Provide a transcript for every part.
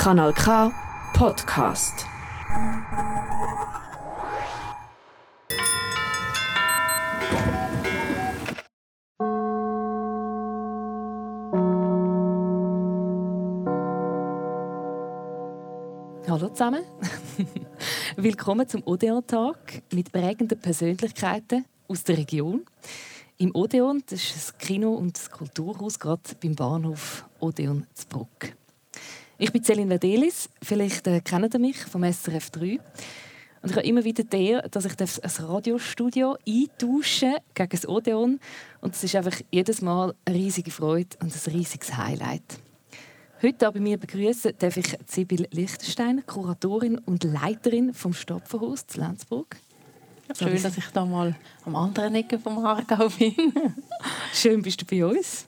Kanal K Podcast. Hallo zusammen. Willkommen zum Odeon-Tag mit prägenden Persönlichkeiten aus der Region. Im Odeon, das ist das Kino und das Kulturhaus gerade beim Bahnhof Odeon Bruck. Ich bin Celine Verdelis, vielleicht äh, kennt ihr mich vom SRF 3. Und ich habe immer wieder der, dass ich ein Radiostudio eintauschen gegen das Odeon. Und es ist einfach jedes Mal eine riesige Freude und ein riesiges Highlight. Heute bei mir begrüßen darf ich Sibyl Lichtenstein, Kuratorin und Leiterin vom Stopferhaus zu Lenzburg. Schön, dass ich da mal am anderen Ecke vom Aargau bin. Schön bist du bei uns.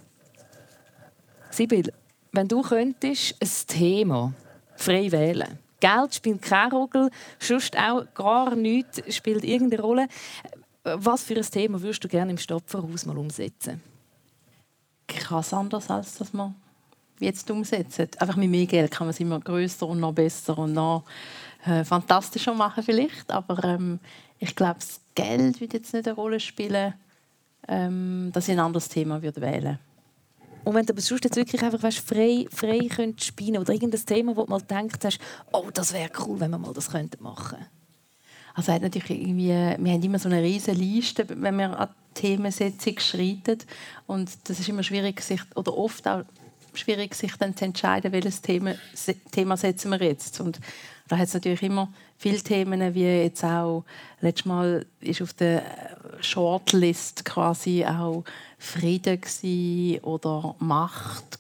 Sibyl, wenn du könntest ein Thema frei wählen Geld spielt keine Rolle, sonst auch gar nichts spielt irgendeine Rolle. Was für ein Thema würdest du gerne im Stopferhaus mal umsetzen? Es anders, als dass man jetzt umsetzen. Einfach mit mehr Geld kann man es immer größer und noch besser und noch äh, fantastischer machen vielleicht. Aber ähm, ich glaube, das Geld wird jetzt nicht eine Rolle spielen, ähm, dass ich ein anderes Thema würde wählen und wenn du aber sonst jetzt wirklich einfach weißt, frei, frei könntest spielen oder irgendein Thema, wo du mal denkst, hast, oh, das wäre cool, wenn wir mal das könnten machen Also hat natürlich irgendwie, wir haben immer so eine riesige Liste, wenn wir an Themensetzung schreiten und das ist immer schwierig, sich, oder oft auch schwierig, sich dann zu entscheiden, welches Thema, Thema setzen wir jetzt. Und da hat es natürlich immer viele Themen, wie jetzt auch letztes Mal ist auf der Shortlist quasi auch Frieden oder Macht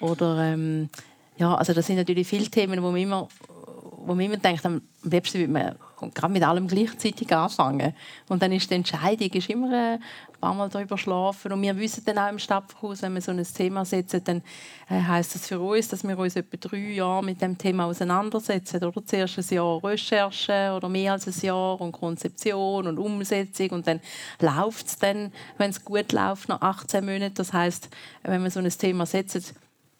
oder ähm, ja, also das sind natürlich viele Themen, wo man immer wo man immer denkt, am liebsten würde man gerade mit allem gleichzeitig anfangen. Und dann ist die Entscheidung ist immer äh, ein paar Mal darüber schlafen. Und wir wissen dann auch im Stadthaus, wenn wir so ein Thema setzen, dann äh, heißt das für uns, dass wir uns etwa drei Jahre mit dem Thema auseinandersetzen. Oder zuerst ein Jahr Recherche oder mehr als ein Jahr und Konzeption und Umsetzung. Und dann läuft es dann, wenn es gut läuft, nach 18 Monaten. Das heißt, wenn wir so ein Thema setzen,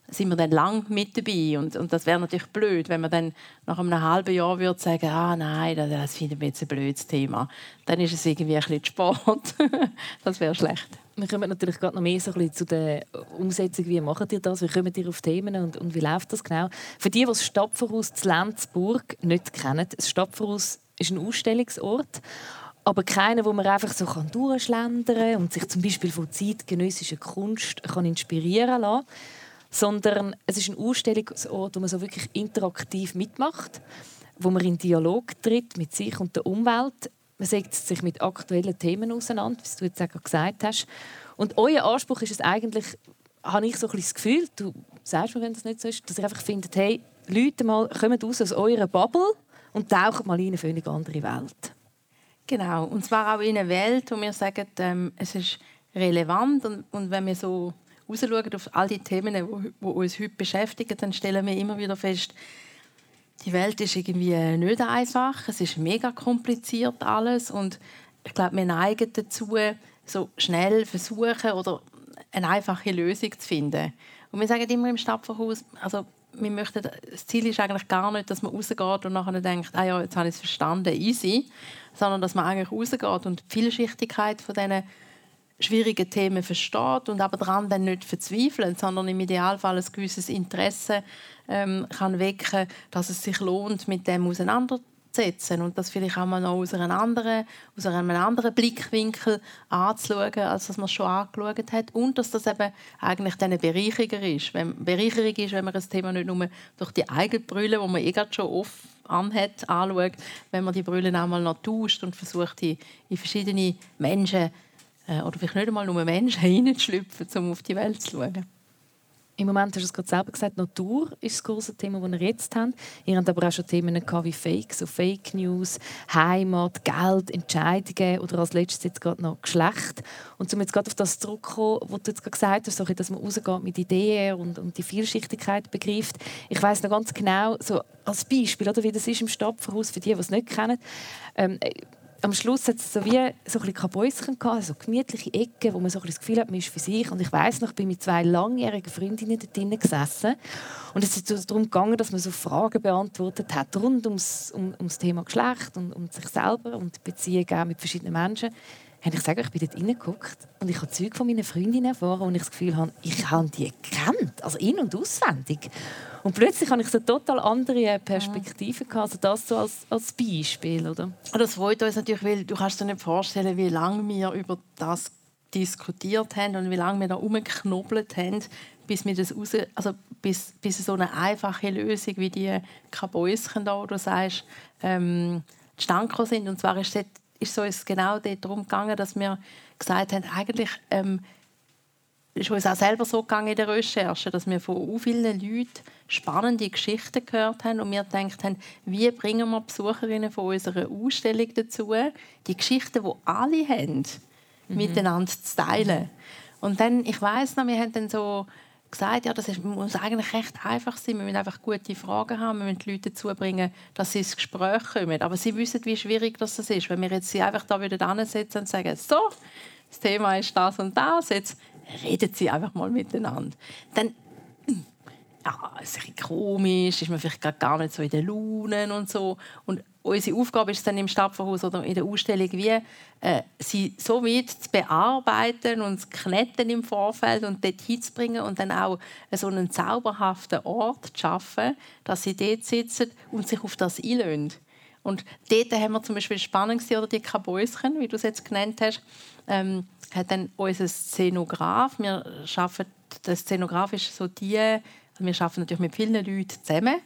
sind wir dann lang mit dabei. Und, und das wäre natürlich blöd, wenn man dann nach einem halben Jahr würde sagen, ah nein, das, das finden wir jetzt ein blödes Thema. Dann ist es irgendwie ein bisschen Sport. das wäre schlecht. Wir kommen natürlich gerade noch mehr so ein bisschen zu der Umsetzung. Wie macht ihr das? Wie kommt ihr auf Themen und, und wie läuft das genau? Für die, die das Stadtverhaus zu Lenzburg nicht kennen, das Stadtverhaus ist ein Ausstellungsort aber keiner, wo man einfach so durchschlendern kann und sich zum Beispiel von zeitgenössischer Kunst kann inspirieren kann sondern es ist ein Ausstellungsort, wo man so wirklich interaktiv mitmacht, wo man in Dialog tritt mit sich und der Umwelt. Man setzt sich mit aktuellen Themen auseinander, wie du jetzt auch gesagt hast. Und euer Anspruch ist es eigentlich, habe ich so ein das Gefühl, du sagst mir, wenn das nicht so ist, dass ihr einfach findet, hey, Leute mal, kommt raus aus eurer Bubble und taucht mal in eine völlig andere Welt. Genau, und zwar auch in eine Welt, wo wir sagen, ähm, es ist relevant und, und wenn wir so rausschauen auf all die Themen, die, uns heute beschäftigen, dann stellen wir immer wieder fest, die Welt ist irgendwie nicht einfach, es ist mega kompliziert alles und ich glaube, wir neigen dazu, so schnell versuchen oder eine einfache Lösung zu finden. Und wir sagen immer im Stadtverhaus, also wir möchten, das Ziel ist eigentlich gar nicht, dass man rausgeht und nachher denkt, ah ja, jetzt habe ich es verstanden, easy, sondern dass man eigentlich rausgeht und die Vielschichtigkeit von diesen schwierige Themen versteht und aber daran dann nicht verzweifeln, sondern im Idealfall ein gewisses Interesse ähm, kann wecken, dass es sich lohnt, mit dem auseinanderzusetzen und das vielleicht auch mal noch aus einem anderen, aus einem anderen Blickwinkel anzuschauen, als dass man es schon angeschaut hat und dass das eben eigentlich dann eine Bereicherung ist. Wenn, Bereicherung ist, wenn man das Thema nicht nur durch die eigene Brille, die man eh schon oft anhat, anschaut, wenn man die Brille auch mal noch tauscht und versucht, in, in verschiedene Menschen äh, oder vielleicht nicht einmal nur Menschen hineinzuschlüpfen, um auf die Welt zu schauen. Im Moment hast du es gerade selber gesagt, Natur ist das große Thema, das wir jetzt haben. Ihr habt aber auch schon Themen wie Fake, so Fake News, Heimat, Geld, Entscheidungen oder als letztes jetzt gerade noch Geschlecht. Und um jetzt gerade auf das zurückzukommen, was du jetzt gerade gesagt hast, dass man rausgeht mit Ideen und, und die Vielschichtigkeit begreift. Ich weiß noch ganz genau, so als Beispiel, oder, wie das ist im Stadtverhaus, für die, die es nicht kennen. Ähm, am Schluss hat es so wie so ein Kabäuschen gehabt, so gemütliche Ecken, wo man so ein das Gefühl hat, man ist für sich. Und ich weiß noch, ich bin mit zwei langjährigen Freundinnen dort drinnen gesessen und es ist darum gegangen, dass man so Fragen beantwortet hat rund ums, um, ums Thema Geschlecht und um sich selber und Beziehungen mit verschiedenen Menschen. Und ich sage, ich bin dort reingeguckt und ich habe Zeug von meinen Freundinnen erfahren und ich das Gefühl habe, ich habe die gekannt, also in- und auswendig. Und plötzlich habe ich so total andere Perspektiven gehabt, also das so als, als Beispiel, oder? Das freut uns natürlich, weil du kannst dir nicht vorstellen, wie lange wir über das diskutiert haben und wie lange wir da rumgeknobelt haben, bis wir das raus, also bis, bis so eine einfache Lösung wie die Kabäuschen da, wo du sagst, ähm, zustande sind. Und zwar ist es ist uns genau darum gegangen, dass wir gesagt haben, eigentlich ähm, ist uns auch selber so gegangen in der Recherche, dass wir von so vielen Leuten spannende Geschichten gehört haben und wir gedacht haben, wie bringen wir Besucherinnen von unserer Ausstellung dazu, die Geschichten, die alle haben, mhm. miteinander zu teilen. Und dann, ich weiß noch, wir haben dann so gesagt, ja, das ist, muss eigentlich recht einfach sein. Wir müssen einfach gute Fragen haben. Wir müssen die Leute dazu bringen, dass sie ins Gespräch kommen. Aber sie wissen, wie schwierig das ist. Wenn wir jetzt sie einfach da wieder hinsetzen und sagen, so, das Thema ist das und das, jetzt reden sie einfach mal miteinander. Dann ja, es ist ein komisch, ist man vielleicht gar nicht so in den Launen und so. Und unsere Aufgabe ist es dann im Stadtverhaus oder in der Ausstellung, wie äh, sie so weit zu bearbeiten und zu knetten im Vorfeld und dort hinzubringen und dann auch so einen zauberhaften Ort zu schaffen, dass sie dort sitzen und sich auf das einlösen. Und dort haben wir zum Beispiel spannend oder die Kabäuschen, wie du es jetzt genannt hast, ähm, hat dann unser Szenograf, wir schaffen, der Szenograf ist so die, wir arbeiten natürlich mit vielen Leuten zusammen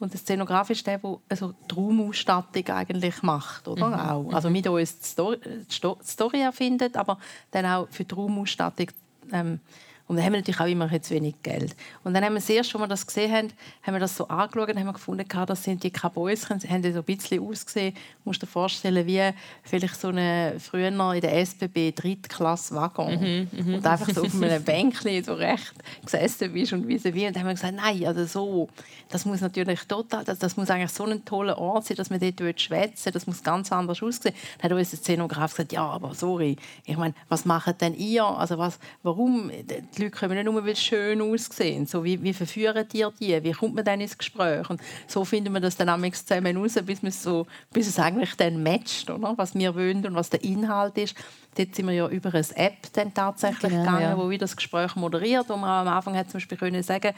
und der Szenograf ist der, der also die Raumausstattung eigentlich macht, oder? Mhm. Auch. Also mit uns die Story, die Story erfindet, aber dann auch für die Raumausstattung ähm, und dann haben wir natürlich auch immer zu wenig Geld. Und dann haben wir das erste, wir das gesehen haben, haben wir das so angeschaut und haben wir gefunden, das sind die Kabäuschen, sie haben so ein bisschen ausgesehen. Du musst dir vorstellen, wie vielleicht so eine früher in der SBB Drittklasse-Waggon. Mhm, mhm, und einfach so auf einem Bänkchen so recht gesessen bist und wie wie. Und dann haben wir gesagt, nein, also so, das muss natürlich total, das, das muss eigentlich so ein toller Ort sein, dass wir dort schwätzen das muss ganz anders aussehen. Dann hat uns der Szenograf gesagt, ja, aber sorry, ich meine, was macht denn ihr? Also was, warum? die Leute kommen nicht nur, weil sie schön aussehen. So, wie, wie verführen die die? Wie kommt man dann ins Gespräch? Und so finden wir das dann zusammen raus, bis, so, bis es eigentlich dann matcht, oder? was wir wollen und was der Inhalt ist. Dort sind wir ja über eine App dann tatsächlich genau, gegangen, ja. wo wir das Gespräch moderiert, wo man am Anfang hat zum Beispiel können sagen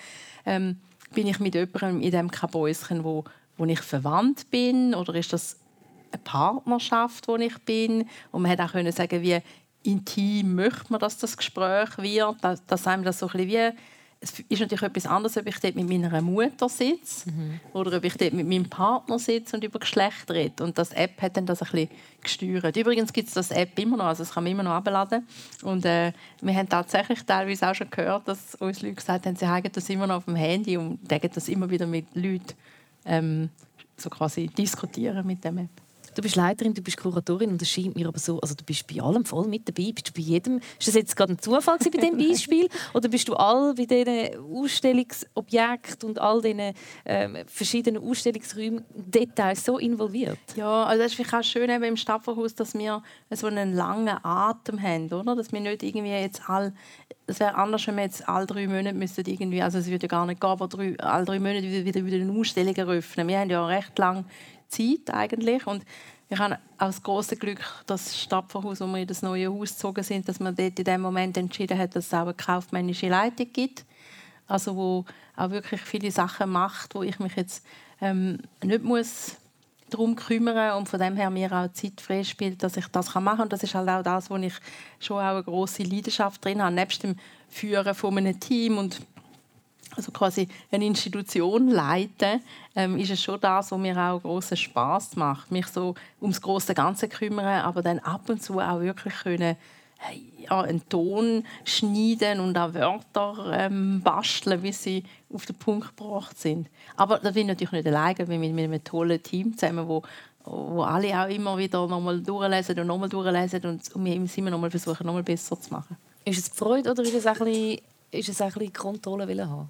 ähm, bin ich mit jemandem in diesem Kabäuschen, wo, wo ich verwandt bin, oder ist das eine Partnerschaft, wo ich bin? Und man hat auch können sagen, wie intim möchte man, dass das Gespräch wird, dass, dass einem das so ein bisschen wie es ist natürlich etwas anderes, ob ich dort mit meiner Mutter sitze mhm. oder ob ich dort mit meinem Partner sitze und über Geschlecht rede. Und das App hat dann das ein bisschen gesteuert. Übrigens gibt es das App immer noch, also das kann man immer noch abladen. Und äh, wir haben tatsächlich teilweise auch schon gehört, dass uns Leute gesagt haben, sie haben das immer noch auf dem Handy und das immer wieder mit Leuten ähm, so quasi diskutieren mit dem App. Du bist Leiterin, du bist Kuratorin und es scheint mir aber so, also du bist bei allem voll mit dabei, bist du bei jedem. Ist das jetzt gerade ein Zufall bei diesem Beispiel oder bist du all bei diesen Ausstellungsobjekten und all diesen ähm, verschiedenen Ausstellungsräumen Details so involviert? Ja, also das ist vielleicht auch schön eben im Stadtverhaus, dass wir so einen langen Atem haben, oder? Dass wir nicht irgendwie jetzt all es wäre anders, wenn wir jetzt alle drei Monate müssten irgendwie, also es würde gar nicht gehen, aber drei, alle drei Monate wieder, wieder eine Ausstellung eröffnen. Wir haben ja recht lange Zeit eigentlich. Und ich habe auch das große Glück, dass das Stadtverhaus, wo wir in das neue Haus gezogen sind, dass man dort in dem Moment entschieden hat, dass es auch eine kaufmännische Leitung gibt. Also wo auch wirklich viele Sachen macht, wo ich mich jetzt ähm, nicht muss darum kümmern und von dem her mir auch Zeit frei spielt, dass ich das machen kann. Und das ist halt auch das, wo ich schon auch eine große Leidenschaft drin habe, nebst dem Führen von einem Team und also quasi eine Institution leiten, ähm, ist es schon das, was mir auch großen Spaß macht, mich so ums große Ganze kümmern, aber dann ab und zu auch wirklich können ja, einen Ton schneiden und auch Wörter ähm, basteln, wie sie auf den Punkt gebracht sind. Aber da bin ich natürlich nicht alleine, wir mit, mit einem tollen Team zusammen, wo, wo alle auch immer wieder nochmal durchlesen und nochmal durchlesen und, und wir immer nochmal versuchen, nochmal besser zu machen. Ist es Freude oder ist es ein bisschen, ist es ein bisschen Kontrolle haben?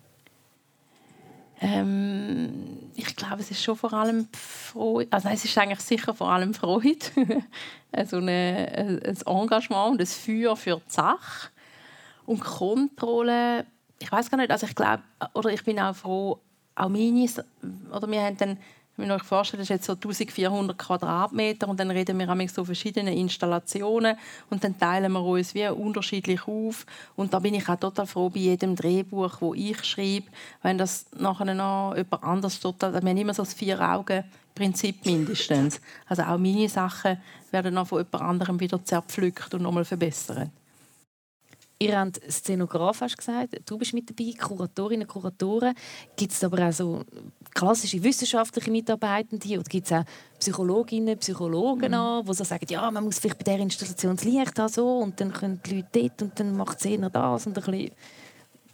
Ähm, ich glaube, es ist schon vor allem Freude. Also es ist eigentlich sicher vor allem Freude. also eine, ein Engagement und ein Feuer für die Sache. Und Kontrolle, ich weiß gar nicht, also ich glaube, oder ich bin auch froh, auch meine, oder wir haben dann wenn ihr euch vorstellt, das ist jetzt so 1400 Quadratmeter und dann reden wir mit so verschiedenen Installationen und dann teilen wir uns wie unterschiedlich auf und da bin ich auch total froh bei jedem Drehbuch, wo ich schreibe, wenn das nachher noch jemand anders total, wir haben immer so das Vier-Augen-Prinzip mindestens. Also auch meine Sachen werden noch von jemand anderem wieder zerpflückt und nochmal verbessert. Ihr habt Szenograf, hast gesagt. Du bist mit dabei, Kuratorinnen, Kuratoren. Gibt es aber auch so klassische wissenschaftliche Mitarbeitende oder gibt es auch Psychologinnen, Psychologen mhm. an, die so sagen, ja, man muss vielleicht bei der Installation das Licht haben so, und dann können die Leute dort und dann macht es eher das und ein bisschen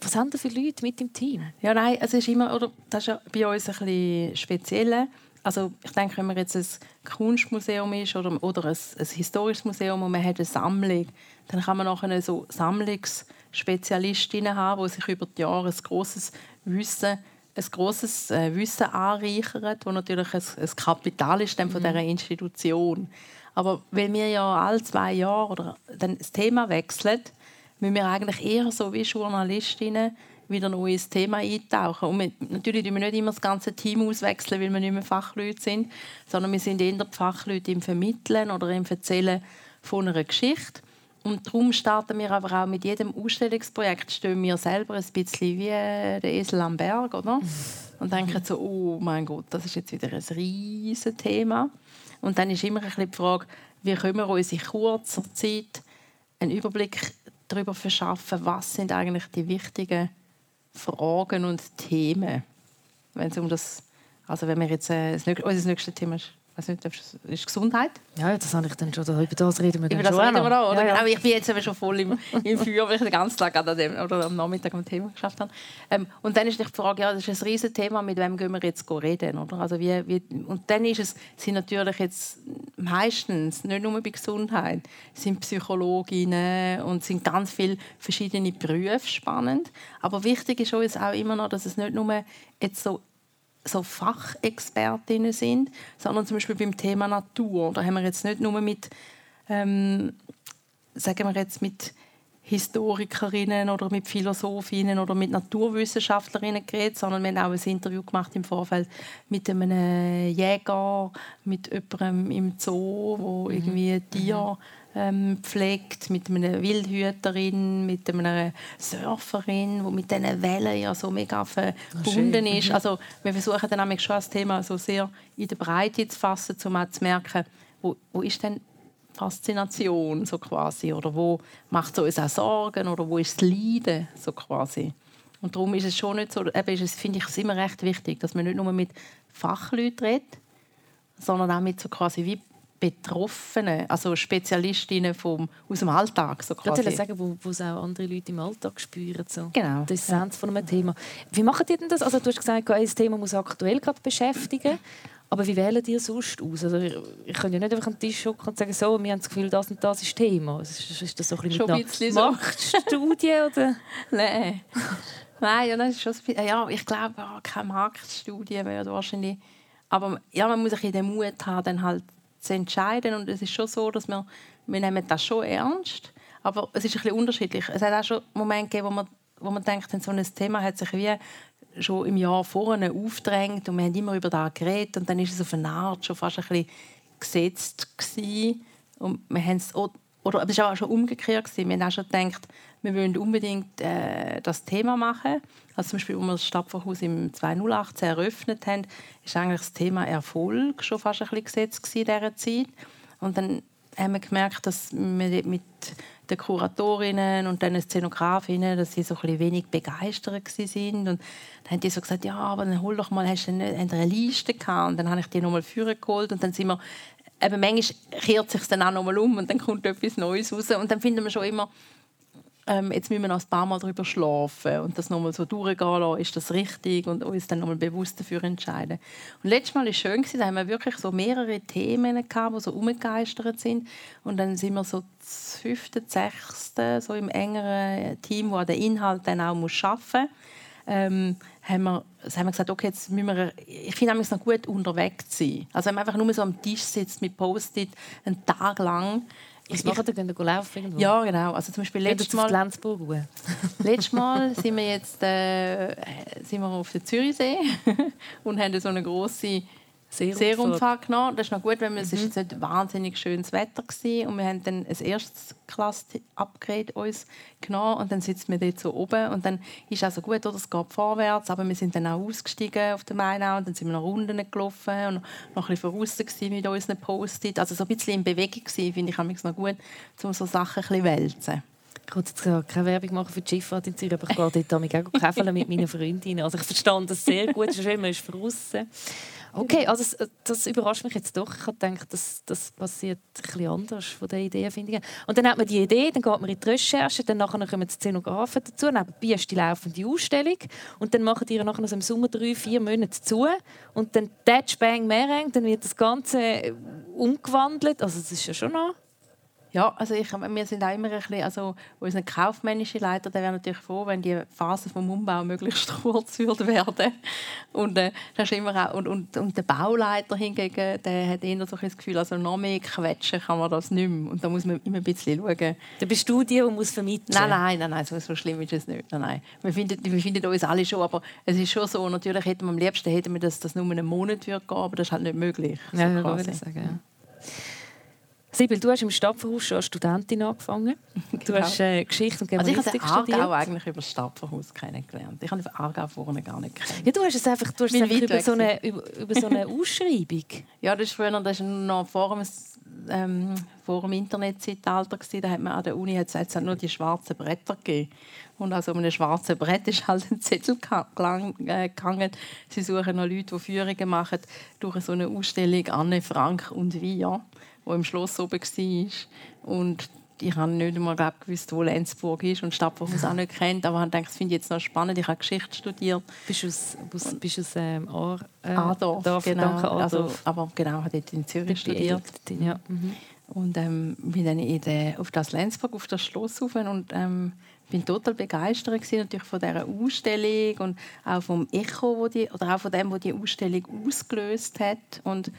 was haben da für Leute mit im Team? Ja, nein, es ist immer, oder, das ist ja bei uns ein bisschen speziell. Also ich denke, wenn man jetzt ein Kunstmuseum ist oder, oder ein, ein historisches Museum und man hat eine Sammlung, dann kann man nachher so Sammlungsspezialistinnen haben, die sich über die Jahre ein grosses Wissen ein grosses äh, Wissen anreichern, das natürlich ein, ein Kapital ist von mhm. dieser Institution. Aber weil wir ja alle zwei Jahre oder dann das Thema wechseln, müssen wir eigentlich eher so wie Journalistinnen wieder ein neues Thema eintauchen. Und wir, natürlich tun wir nicht immer das ganze Team auswechseln, weil wir nicht mehr Fachleute sind, sondern wir sind eher die Fachleute im Vermitteln oder im Erzählen von einer Geschichte. Und darum starten wir aber auch mit jedem Ausstellungsprojekt, stehen wir selber ein bisschen wie der Esel am Berg, oder? Und denken so, oh mein Gott, das ist jetzt wieder ein riesiges Thema. Und dann ist immer ein bisschen die Frage, wie können wir uns in kurzer Zeit einen Überblick darüber verschaffen, was sind eigentlich die wichtigen Fragen und Themen, wenn es um das, also wenn wir jetzt äh, das, unser nächstes Thema ist weiß nicht, ist Gesundheit? Ja, das habe ich dann schon. Über das reden wir dann Über das reden wir noch, oder? Ja, ja. Aber ich bin jetzt schon voll im, im Feuer, weil ich den ganzen Tag an dem, oder am Nachmittag am Thema geschafft habe. Ähm, und dann ist die Frage, ja, das ist ein riesiges Thema, mit wem gehen wir jetzt reden, oder? Also wie, wie, und dann ist es, sind natürlich jetzt meistens, nicht nur bei Gesundheit, sind Psychologinnen und sind ganz viele verschiedene Berufe spannend. Aber wichtig ist uns auch immer noch, dass es nicht nur jetzt so so Fachexpertinnen sind, sondern zum Beispiel beim Thema Natur. Da haben wir jetzt nicht nur mit, ähm, sagen wir jetzt mit Historikerinnen oder mit Philosophinnen oder mit Naturwissenschaftlerinnen geredet, sondern wir haben auch ein Interview gemacht im Vorfeld mit einem Jäger, mit jemandem im Zoo, wo mhm. irgendwie Tier ähm, pflegt, mit einer Wildhüterin, mit einer Surferin, die mit diesen Wellen ja so mega verbunden oh, ist. Mhm. Also wir versuchen dann schon das Thema so sehr in der Breite zu fassen, um auch zu merken, wo, wo ist denn Faszination so quasi oder wo macht es uns auch Sorgen oder wo ist das Leiden so quasi. Und darum ist es schon nicht so, eben ist es, finde ich es immer recht wichtig, dass man nicht nur mit Fachleuten redet, sondern auch mit so quasi wie Betroffenen, also Spezialistinnen vom, aus dem Alltag. So quasi. Ich würde sagen, wo, wo es auch andere Leute im Alltag spüren. So. Genau. Die Essenz ja. von einem Thema. Wie macht ihr denn das? Also, du hast gesagt, ein Thema muss aktuell gerade beschäftigen. Aber wie wählen ihr sonst aus? Also, ich, kann ja nicht einfach am Tisch schauen und sagen, so, wir haben das Gefühl, das und das ist Thema. Ist, ist das so ein bisschen, ein bisschen so. Marktstudie? Oder? Nein. Nein, ja, das ist schon ja, ich glaube, keine Marktstudie wäre wahrscheinlich. Aber ja, man muss ein bisschen den Mut haben, dann halt zu entscheiden. Und es ist schon so, dass wir, wir nehmen das schon ernst. Aber es ist ein bisschen unterschiedlich. Es hat auch schon Momente gegeben, wo man, wo man denkt, so ein Thema hat sich wie schon im Jahr vorne aufgedrängt und wir haben immer über das geredet und dann ist es auf eine Art schon fast ein bisschen gesetzt gewesen. und wir haben es oder es war auch schon umgekehrt gewesen. Wir haben auch schon gedacht, wir wollen unbedingt äh, das Thema machen. Also zum Beispiel, als wir das Stadtverhaus im 2018 eröffnet haben, ist eigentlich das Thema Erfolg schon fast ein bisschen gesetzt in dieser Zeit. Und dann haben wir gemerkt, dass wir mit den Kuratorinnen und den Szenografinnen, dass sie so ein bisschen wenig begeistert waren. Und dann haben die so gesagt, ja, aber dann hol doch mal, hast du eine, eine Liste gehabt? Und dann habe ich die nochmal geholt und dann sind wir, eben manchmal kehrt sich dann auch nochmal um und dann kommt etwas Neues raus. Und dann finden wir schon immer, ähm, jetzt müssen wir noch ein paar Mal darüber schlafen und das nochmal so durchgehen lassen, ist das richtig und uns dann nochmal bewusst dafür entscheiden. Und letztes Mal war es schön, da haben wir wirklich so mehrere Themen gehabt, die so umgegeistert sind und dann sind wir so das fünfte, sechste, so im engeren Team, wo der Inhalt dann auch muss arbeiten muss ähm, haben, wir, haben wir gesagt, okay, jetzt müssen wir, ich finde es noch gut unterwegs sein. Also wenn man einfach nur so am Tisch sitzt mit Post-it einen Tag lang. Was machen ihr? Gehen laufen irgendwo? Ja, genau. Also zum Beispiel letztes Mal, Lenzburg letztes Mal sind wir jetzt äh, sind wir auf der Zürichsee und haben so eine große Seerumfahrt genommen. Das ist noch gut, weil mhm. es ist nicht wahnsinnig schönes Wetter war. und wir haben dann ein erstes Klasse-Upgrade uns genommen und dann sitzen wir dort so oben und dann ist also gut, oder? es geht vorwärts, aber wir sind dann auch ausgestiegen auf der Mainau und dann sind wir noch Runden gelaufen und noch ein bisschen voraus mit unseren Post-it. Also so ein bisschen in Bewegung gewesen, finde ich noch gut, um so Sachen ein bisschen wälzen. Ich wollte jetzt keine Werbung machen für die Schifffahrt in Zürich, aber ich gehe dort auch käfeln mit meinen Freundinnen. Also ich verstand das sehr gut. Es ist schön, man. Okay, also das, das, überrascht mich jetzt doch. Ich habe gedacht, das, das passiert etwas anders von der Idee, finde ich. Und dann hat man die Idee, dann geht man in die Recherche, dann nachher kommen die Szenografen dazu, nebenbei ist die laufende Ausstellung und dann machen die nachher im Sommer drei, vier Monate zu und dann Touch Bang Mereng, dann wird das Ganze umgewandelt. Also das ist ja schon noch ja, also ich, wir sind auch immer ein bisschen, also unser kaufmännischer Leiter, der wäre natürlich froh, wenn die Phase vom Umbau möglichst kurz würde werden. Und, äh, das ist immer auch, und, und, und der Bauleiter hingegen, der hat eher so das Gefühl, also noch mehr quetschen kann man das nicht mehr. Und da muss man immer ein bisschen schauen. Dann bist du die, die muss vermitteln Nein, nein, nein, nein so, so schlimm ist es nicht. Nein, nein. Wir, finden, wir finden uns alle schon, aber es ist schon so, natürlich hätten wir am liebsten, hätten wir das, das nur einen Monat gehen aber das ist halt nicht möglich. So ja, quasi. Sagen, ja. Sibyl, du hast im Stadtverhaus schon als Studentin angefangen. Du genau. hast äh, Geschichte und Germanistik also ich habe Aargau eigentlich über das Stadtverhaus kennengelernt. Ich habe Aargau vorne gar nicht kennengelernt. Ja, du hast es einfach, du hast es einfach über, so eine, über, über, so eine Ausschreibung. ja, das ist früher, das ist noch vor dem, ähm, vor dem Internetzeitalter Da hat man an der Uni hat es nur die schwarzen Bretter gegeben. Und also um einem schwarzen Brett ist halt ein Zettel äh, gegangen. Sie suchen noch Leute, die Führungen machen durch so eine Ausstellung Anne Frank und wir wo im Schloss oben war. Und ich habe nicht einmal glaub, gewusst, wo Lenzburg ist und Stadtverhaus auch nicht kennt. Aber ich dachte, das finde ich jetzt noch spannend. Ich habe Geschichte studiert. Bist du aus, bist aus ähm, Ar, äh, Adorf, Dorf, genau. Adorf. Also, aber genau, habe dort in Zürich studiert. Ja. Mhm. Und ähm, bin dann in der, auf das Lenzburg, auf das Schloss rauf und ähm, bin total begeistert gewesen, natürlich von dieser Ausstellung und auch vom Echo, wo die, oder auch von dem, was die Ausstellung ausgelöst hat. Und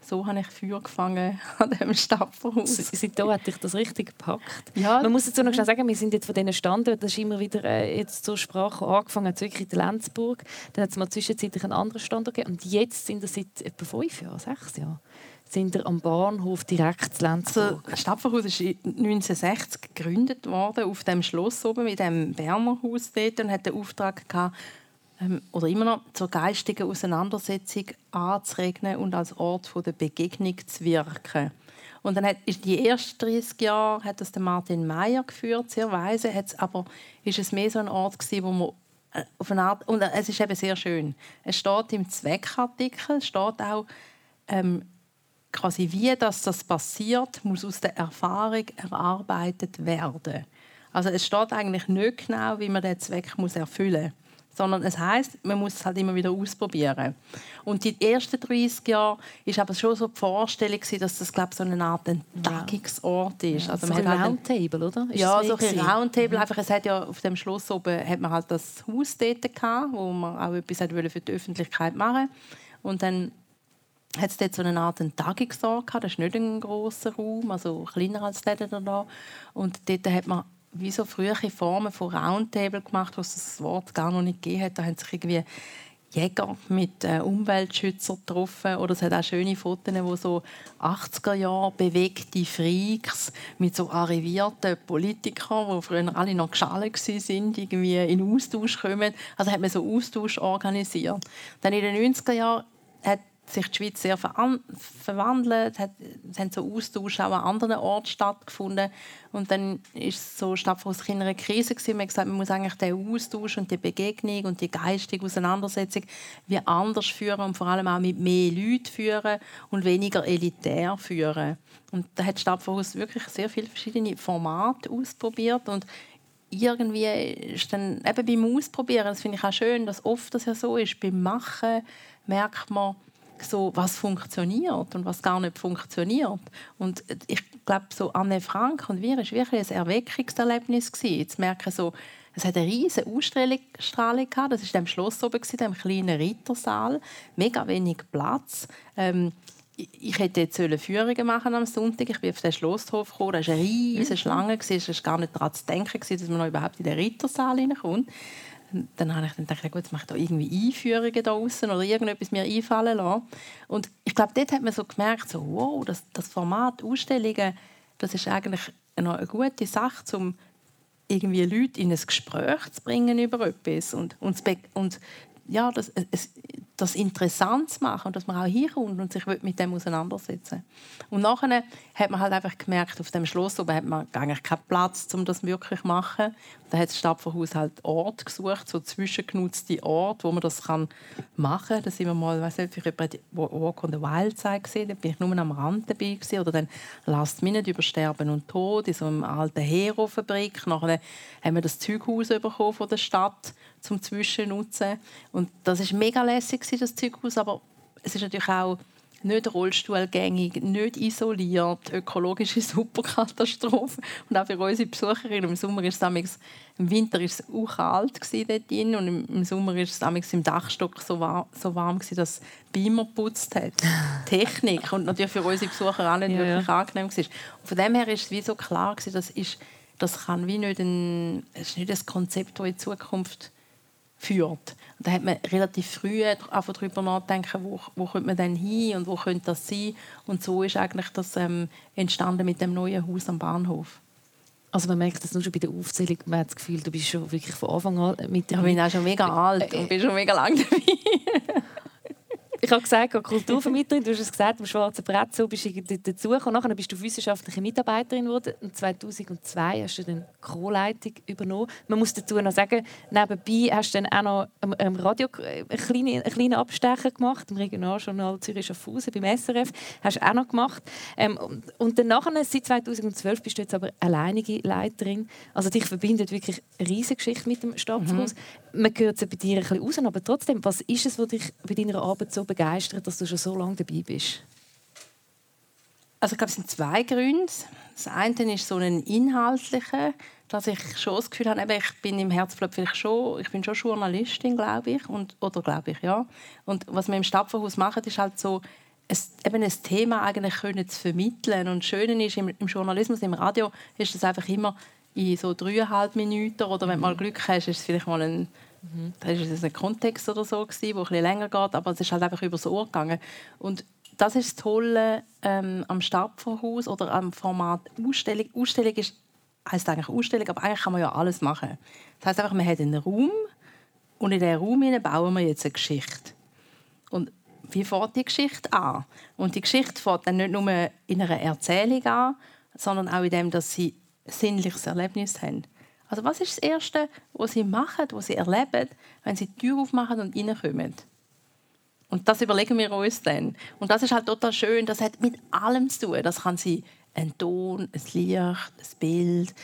so habe ich Feuer gefangen an diesem Stadtverhaus. Seitdem hat dich das richtig gepackt. Ja. Man muss dazu noch schnell sagen, wir sind jetzt von diesen Standorten, das ist immer wieder äh, jetzt zur Sprache angefangen, wirklich in Lenzburg. Dann hat es mal zwischenzeitlich einen anderen Standort gegeben. Und jetzt sind wir seit etwa fünf Jahren, sechs Jahren, sind wir am Bahnhof direkt Lenzburg. Also, das Stadtverhaus ist 1960 gegründet worden, auf dem Schloss oben, mit dem Berner Haus dort, und hat den Auftrag gehabt, ähm, oder immer noch zur geistigen Auseinandersetzung anzuregen und als Ort der Begegnung zu wirken. Und dann hat, die ersten 30 Jahre hat das der Martin Meyer geführt, sehr weise, aber ist es mehr so ein Ort gewesen, wo man äh, auf eine Art, und es ist eben sehr schön. Es steht im Zweckartikel, es steht auch ähm, quasi wie das, das passiert, muss aus der Erfahrung erarbeitet werden. Also es steht eigentlich nicht genau, wie man den Zweck muss erfüllen muss sondern es heißt, man muss es halt immer wieder ausprobieren. Und die ersten 30 Jahre ist aber schon so die Vorstellung, dass das glaube so eine Art Entdeckungsort ist. Ja, also so ein halt Roundtable, oder? Ist ja, so ein Roundtable. Mhm. Einfach, es hat ja auf dem Schloss oben hat man halt das Haus dort gehabt, wo man auch etwas für die Öffentlichkeit machen Und dann hat es dort so eine Art Tagungsort gehabt. Das ist nicht ein großer Raum, also kleiner als der da. Und dort hat man wie so frühe Formen von Roundtable gemacht, wo es das Wort gar noch nicht gegeben hat. Da haben sich irgendwie Jäger mit äh, Umweltschützern getroffen. Oder es hat auch schöne Fotos, wo so 80er Jahre bewegte Freaks mit so arrivierten Politikern, die früher alle noch geschaltet sind, irgendwie in Austausch kommen. Also hat man so Austausch organisiert. Dann in den 90er Jahren hat sich die Schweiz sehr verwandelt, hat, es haben so Austausch auch an anderen Orten stattgefunden und dann ist so Stadtfuss in einer Krise gewesen. Man hat gesagt, man muss eigentlich den Austausch und die Begegnung und die geistige Auseinandersetzung wie anders führen und vor allem auch mit mehr Leuten führen und weniger elitär führen. Und da hat Stadtfuss wirklich sehr viele verschiedene Formate ausprobiert und irgendwie ist dann eben beim Ausprobieren, das finde ich auch schön, dass oft das ja so ist, beim Machen merkt man, so, was funktioniert und was gar nicht funktioniert. Und ich glaube, so Anne Frank und wir war wirklich ein Erweckungserlebnis. Gewesen. Jetzt merke so, Es hat eine riesige Ausstrahlung gehabt. Das war im Schloss oben, im kleinen Rittersaal. Mega wenig Platz. Ähm, ich hätte jetzt Führungen machen am Sonntag. Ich bin auf den Schlosshof gekommen. Da war eine riesige mhm. Schlange. Es war gar nicht daran zu denken, dass man noch überhaupt in den Rittersaal hineinkommt. Dann habe ich dann gedacht, gut, jetzt mache ich da irgendwie Einführungen da draußen oder irgendetwas mir einfallen lassen. Und ich glaube, dort hat man so gemerkt, so, wow, das, das Format Ausstellungen, das ist eigentlich eine gute Sache, um irgendwie Leute in ein Gespräch zu bringen über etwas und, und, und ja, das, es, das interessant zu machen und dass man auch hinkommt und sich mit dem auseinandersetzen Und nachher hat man halt einfach gemerkt, auf dem Schloss oben hat man eigentlich keinen Platz, um das wirklich zu machen. Da hat das Stadtverhaus halt Ort gesucht, so zwischengenutzte Ort, wo man das kann machen kann. Da sind wir mal, weiß nicht, bei Walk on the Wild Side gesehen, da bin ich nur am Rand dabei gewesen. oder dann Last Minute über Sterben und Tod in so einer alten Hero-Fabrik. Nachher haben wir das Zeughaus bekommen von der Stadt zum Zwischennutzen. Und das ist mega lässig, das Zeughaus, aber es ist natürlich auch nicht rollstuhlgängig, nicht isoliert, ökologische Superkatastrophe. Und auch für unsere Besucherinnen, im Sommer ist es im Winter ist es auch kalt dort drin, und im Sommer ist es im Dachstock so warm, so warm gewesen, dass Beamer putzt hat. Technik und natürlich für unsere Besucher auch nicht ja, wirklich ja. angenehm war. Und von dem her ist es wie so klar gewesen, das ist das kann wie nicht ein, ist nicht ein Konzept, das in Zukunft führt. Und da hat man relativ früh darüber nachdenken, wo, wo könnte man denn hin und wo könnte das sein. Und so ist eigentlich das ähm, entstanden mit dem neuen Haus am Bahnhof. Also man merkt das nur schon bei der Aufzählung, man hat das Gefühl, du bist schon wirklich von Anfang an mit dabei. Ich bin auch schon mega alt und bin schon mega lange dabei. ich habe gesagt, Kulturvermittlerin, du hast es gesagt, am Schwarzen Brett, so bist du dazugekommen. Nachher bist du wissenschaftliche Mitarbeiterin geworden. Und 2002 hast du dann Co-Leitung übernommen. Man muss dazu noch sagen, nebenbei hast du dann auch noch am Radio einen kleinen, einen kleinen Abstecher gemacht, im Regionaljournal Zürich Schaffhausen, beim SRF, hast du auch noch gemacht. Ähm, und dann nachher, seit 2012 bist du jetzt aber alleinige Leiterin. Also dich verbindet wirklich eine riesige Geschichte mit dem Stadthaus. Mhm. Man hört es bei dir ein bisschen raus, aber trotzdem, was ist es, was dich bei deiner Arbeit so begeistert, dass du schon so lange dabei bist? Also ich glaube, es sind zwei Gründe. Das eine ist so ein inhaltlicher, dass ich schon das Gefühl habe, ich bin im Herzblatt vielleicht schon, ich bin schon Journalistin, glaube ich, und, oder glaube ich, ja. Und was wir im Stadtverhaus machen, ist halt so, es, eben ein Thema eigentlich können zu vermitteln. Und das Schöne ist, im, im, Journalismus, im Radio, ist das einfach immer in so dreieinhalb Minuten oder wenn du mal Glück hast, ist es vielleicht mal ein Mhm. Da war ein Kontext oder so, gewesen, wo länger geht, aber es ist halt einfach übers Ohr gegangen. Und das ist das Tolle ähm, am Stadtverhaus oder am Format Ausstellung. Ausstellung ist, heisst eigentlich Ausstellung, aber eigentlich kann man ja alles machen. Das heißt einfach, man hat einen Raum und in diesen Raum bauen wir jetzt eine Geschichte. Und wie fängt die Geschichte an? Und die Geschichte fängt dann nicht nur in einer Erzählung an, sondern auch in dem, dass sie ein sinnliches Erlebnis haben. Also was ist das Erste, was sie machen, was sie erleben, wenn sie die Tür aufmachen und reinkommen? Und das überlegen wir uns dann. Und das ist halt total schön. Das hat mit allem zu tun. Das kann sein ein Ton, ein Licht, ein Bild,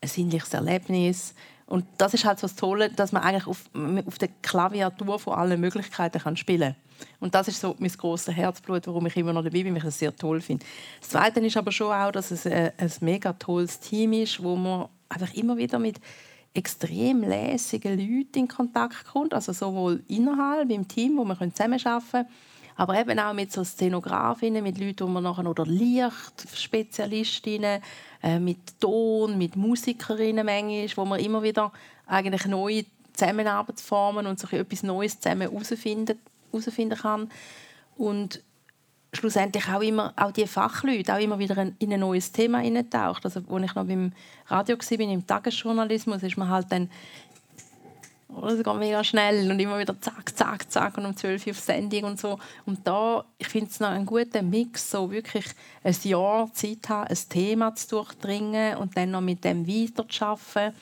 ein sinnliches Erlebnis. Und das ist halt so das Tolle, dass man eigentlich auf, auf der Klaviatur von allen Möglichkeiten kann spielen kann. Und das ist so mein grosses Herzblut, warum ich immer noch dabei bin, weil ich das sehr toll finde. Das Zweite ist aber schon auch, dass es ein, ein mega tolles Team ist, wo man einfach immer wieder mit extrem lässigen Leuten in Kontakt kommt, also sowohl innerhalb im Team, wo wir zusammenarbeiten können, aber eben auch mit so Szenografinnen, mit Leuten, wo wir nachher oder Lichtspezialistinnen, äh, mit Ton, mit Musikerinnen manchmal, wo man immer wieder eigentlich neue Zusammenarbeitsformen und so etwas Neues zusammen herausfinden, herausfinden kann. Und schlussendlich auch immer auch die Fachleute auch immer wieder in ein neues Thema eintaucht. Also, als ich noch beim Radio war, im Tagesjournalismus, ist man halt dann oh, das geht mega schnell und immer wieder zack, zack, zack und um 12 Uhr auf Sendung und so. Und da, ich finde es noch ein guter Mix, so wirklich ein Jahr Zeit haben, ein Thema zu durchdringen und dann noch mit dem weiterzuarbeiten.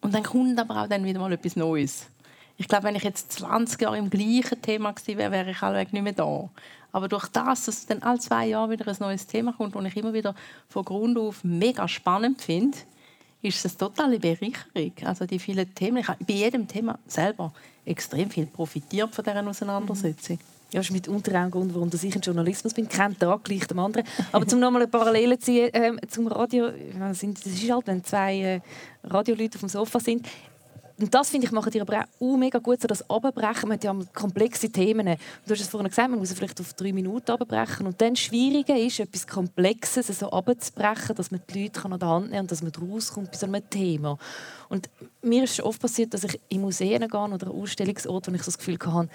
Und dann kommt aber auch dann wieder mal etwas Neues. Ich glaube, wenn ich jetzt 20 Jahre im gleichen Thema gewesen wäre, wäre ich allweg nicht mehr da. Aber durch das, dass dann alle zwei Jahre wieder ein neues Thema kommt und ich immer wieder von Grund auf mega spannend finde, ist es eine totale Bereicherung. Also die vielen Themen. Ich habe bei jedem Thema selber extrem viel profitiert von dieser Auseinandersetzung. Ja, das ist mit unter anderem Grund, warum ich im Journalismus bin. Kein Tag gleich dem anderen. Aber zum nochmal eine Parallele zu ziehen äh, zum Radio, das ist halt, wenn zwei äh, Radioleute auf dem Sofa sind, und das finde ich machen die aber auch mega gut, so das Abbrechen. Man hat ja komplexe Themen. Du hast es vorhin gesagt, man muss vielleicht auf drei Minuten abbrechen. Und dann Schwierige ist, etwas Komplexes so abzubrechen, dass man die Leute an der Hand nehmen kann und dass man rauskommt bei so einem Thema. Und mir ist oft passiert, dass ich in Museen gehe oder Ausstellungsorte, wo ich so das Gefühl hatte,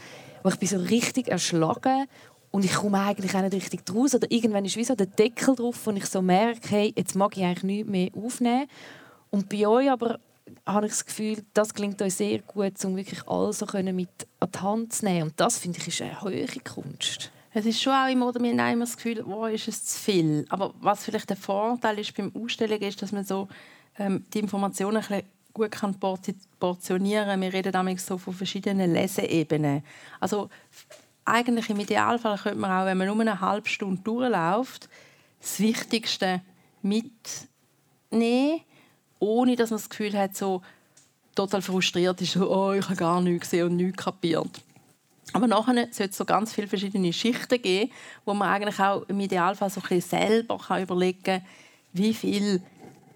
wo ich bin so richtig erschlagen und ich komme eigentlich auch nicht richtig raus. Oder irgendwann ist wie so der Deckel drauf, und ich so merke, hey, jetzt mag ich eigentlich nichts mehr aufnehmen. Und bei euch aber habe ich das Gefühl, das klingt euch sehr gut, um wirklich alles so mit an die Hand zu nehmen. Und das, finde ich, ist eine hohe Kunst. Es ist schon auch immer, wir haben immer das Gefühl, wo ist es zu viel. Aber was vielleicht der Vorteil ist beim Ausstellen, ist, dass man so ähm, die Informationen ein bisschen gut kann portionieren. Wir reden damit so von verschiedenen Leseebenen. Also eigentlich im Idealfall könnte man auch, wenn man nur eine halbe Stunde durchläuft, das Wichtigste mitnehmen, ohne dass man das Gefühl hat, so total frustriert ist, oh, ich habe gar nichts gesehen und nichts kapiert. Aber nachher sollte es so ganz viele verschiedene Schichten geben, wo man eigentlich auch im Idealfall so ein selber kann überlegen kann, wie viel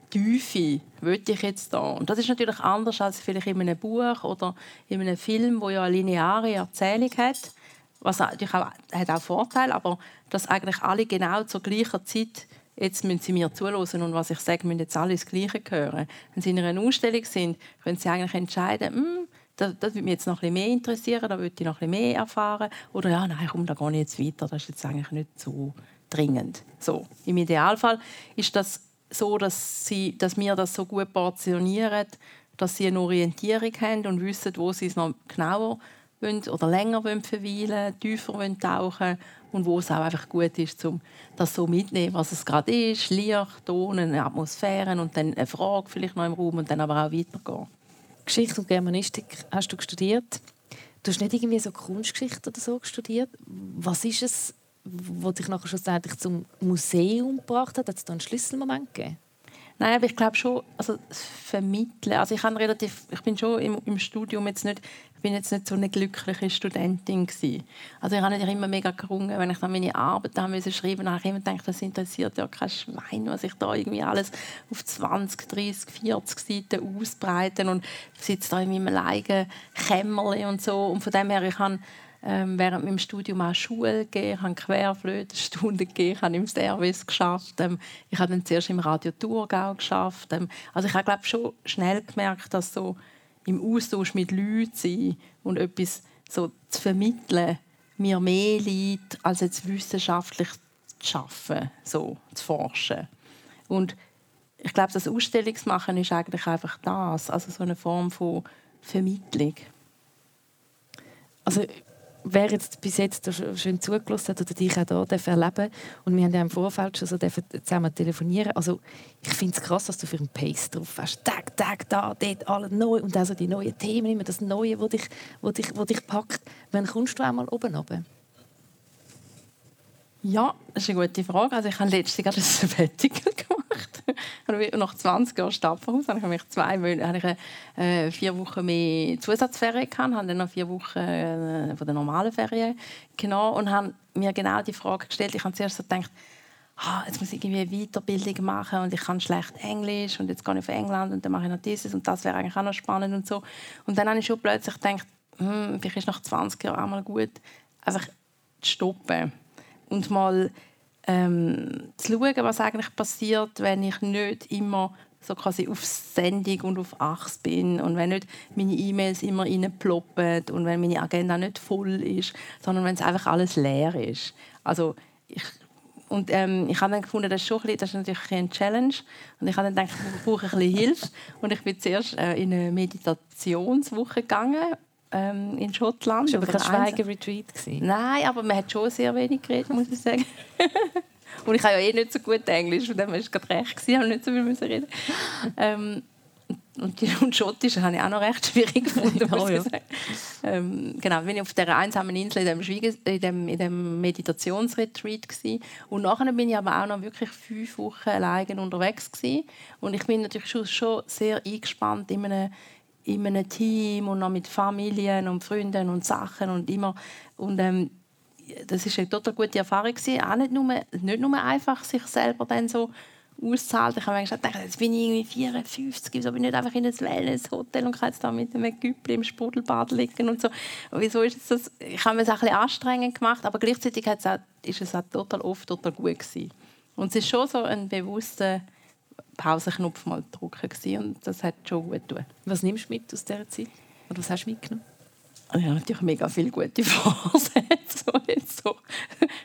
Tiefe will ich jetzt da? Und das ist natürlich anders als vielleicht in einem Buch oder in einem Film, wo ja eine lineare Erzählung hat, was natürlich auch, hat auch Vorteile, aber dass eigentlich alle genau zur gleichen Zeit jetzt müssen sie mir zuhören und was ich sage, müssen jetzt alle das Gleiche hören. Wenn sie in einer Ausstellung sind, können sie eigentlich entscheiden, hm, das, das würde mich jetzt noch ein bisschen mehr interessieren, da würde ich noch ein bisschen mehr erfahren. Oder ja, nein, komm, da gehe ich jetzt weiter, das ist jetzt eigentlich nicht so dringend. So, Im Idealfall ist das so, dass, sie, dass wir das so gut portionieren, dass sie eine Orientierung haben und wissen, wo sie es noch genauer wollen oder länger wollen verweilen tiefer wollen tauchen und wo es auch einfach gut ist, um das so mitzunehmen, was es gerade ist, Licht, Ton, eine Atmosphäre und dann eine Frage vielleicht noch im Raum und dann aber auch weitergehen. Geschichte und Germanistik hast du studiert. Du hast nicht irgendwie so Kunstgeschichte oder so studiert. Was ist es, was dich nachher schlussendlich zum Museum gebracht hat? Hat es da einen Schlüsselmoment gegeben? Nein, aber ich glaube schon, also vermitteln. Also ich, relativ, ich bin schon im, im Studium jetzt nicht, ich bin jetzt nicht so eine glückliche Studentin gewesen. Also ich habe nicht immer mega gerungen, wenn ich dann meine Arbeit haben musste schreiben, habe ich immer gedacht, das interessiert ja kein Schwein, was ich da irgendwie alles auf 20, 30, 40 Seiten ausbreite und sitze da in meinem eigenen Kämmerchen und so. Und von dem her, ich habe ähm, während meinem Studium auch Schule gegeben, habe Querflötenstunden gegeben, habe im Service geschafft. Ähm, ich habe dann zuerst im Radio Thurgau geschafft. Ähm, also ich habe glaube schon schnell gemerkt, dass so im Austausch mit Leuten sein und etwas so zu vermitteln mir mehr liegt, als jetzt wissenschaftlich zu arbeiten, so zu forschen. Und ich glaube, das Ausstellungsmachen ist eigentlich einfach das, also so eine Form von Vermittlung. Also wer jetzt bis jetzt schön zugelassen hat oder dich auch hier erleben und wir haben ja im Vorfeld schon so zusammen telefonieren also ich finde es krass, dass du für einen Pace drauf hast. Tag, Tag, da, dort, alles neu und also die neuen Themen, immer das Neue, wo dich, dich, dich packt. Wann kommst du einmal oben runter? Ja, das ist eine gute Frage. Also ich habe letztes Jahr ein Sabbatical gemacht. Nach 20 Jahren Stapferhaus habe ich zwei habe ich, äh, vier Wochen mehr Zusatzferien gehabt, habe dann noch vier Wochen äh, von der normalen Ferien genommen und habe mir genau die Frage gestellt. Ich habe zuerst gedacht, ah, jetzt muss ich irgendwie eine Weiterbildung machen und ich kann schlecht Englisch und jetzt gehe ich auf England und dann mache ich noch dieses und das wäre eigentlich auch noch spannend und so. Und dann habe ich schon plötzlich gedacht, hm, vielleicht ist nach 20 Jahren auch mal gut, einfach zu stoppen und mal ähm, zu schauen, was eigentlich passiert, wenn ich nicht immer so quasi auf Sendung und auf Achs bin und wenn nicht meine E-Mails immer reinploppen und wenn meine Agenda nicht voll ist, sondern wenn es einfach alles leer ist. Also ich und ähm, ich habe dann gefunden, das ist, schon ein bisschen, das ist natürlich eine Challenge. Und ich habe dann gedacht, ich brauche ein bisschen Hilfe. Und ich bin zuerst äh, in eine Meditationswoche gegangen ähm, in Schottland. Das war aber kein Schweigeretreat. Nein, aber man hat schon sehr wenig geredet, muss ich sagen. und ich habe ja eh nicht so gut Englisch, von dem war es gerade recht, ich habe nicht so viel müssen reden. Ähm, und, und Schottisch habe ich auch noch recht schwierig gefunden, muss ich sagen. Ähm, genau, bin ich auf dieser einsamen Insel in dem, Schwiege, in dem, in dem Meditationsretreat gewesen. und nachher bin ich aber auch noch wirklich fünf Wochen alleine unterwegs gewesen. und ich bin natürlich schon, schon sehr eingespannt in einem in einem Team und noch mit Familien und Freunden und Sachen und immer und ähm, das ist eine total gute Erfahrung gewesen. auch nicht nur, nicht nur einfach sich selber dann so auszahlt. Ich habe manchmal gedacht, jetzt bin ich irgendwie 54, wieso bin ich nicht einfach in ein Wellness-Hotel und kann jetzt da mit einem Güppel im Sprudelbad liegen und so. Und wieso ist das? Ich habe mir das ein bisschen anstrengend gemacht, aber gleichzeitig hat es auch, ist es auch total oft total gut gewesen. Und es ist schon so ein bewusster Pausenknopf mal drücken und das hat schon gut getan. Was nimmst du mit aus dieser Zeit? Oder was hast du mitgenommen? ja, natürlich mega viele gute Vorsätze, die jetzt so,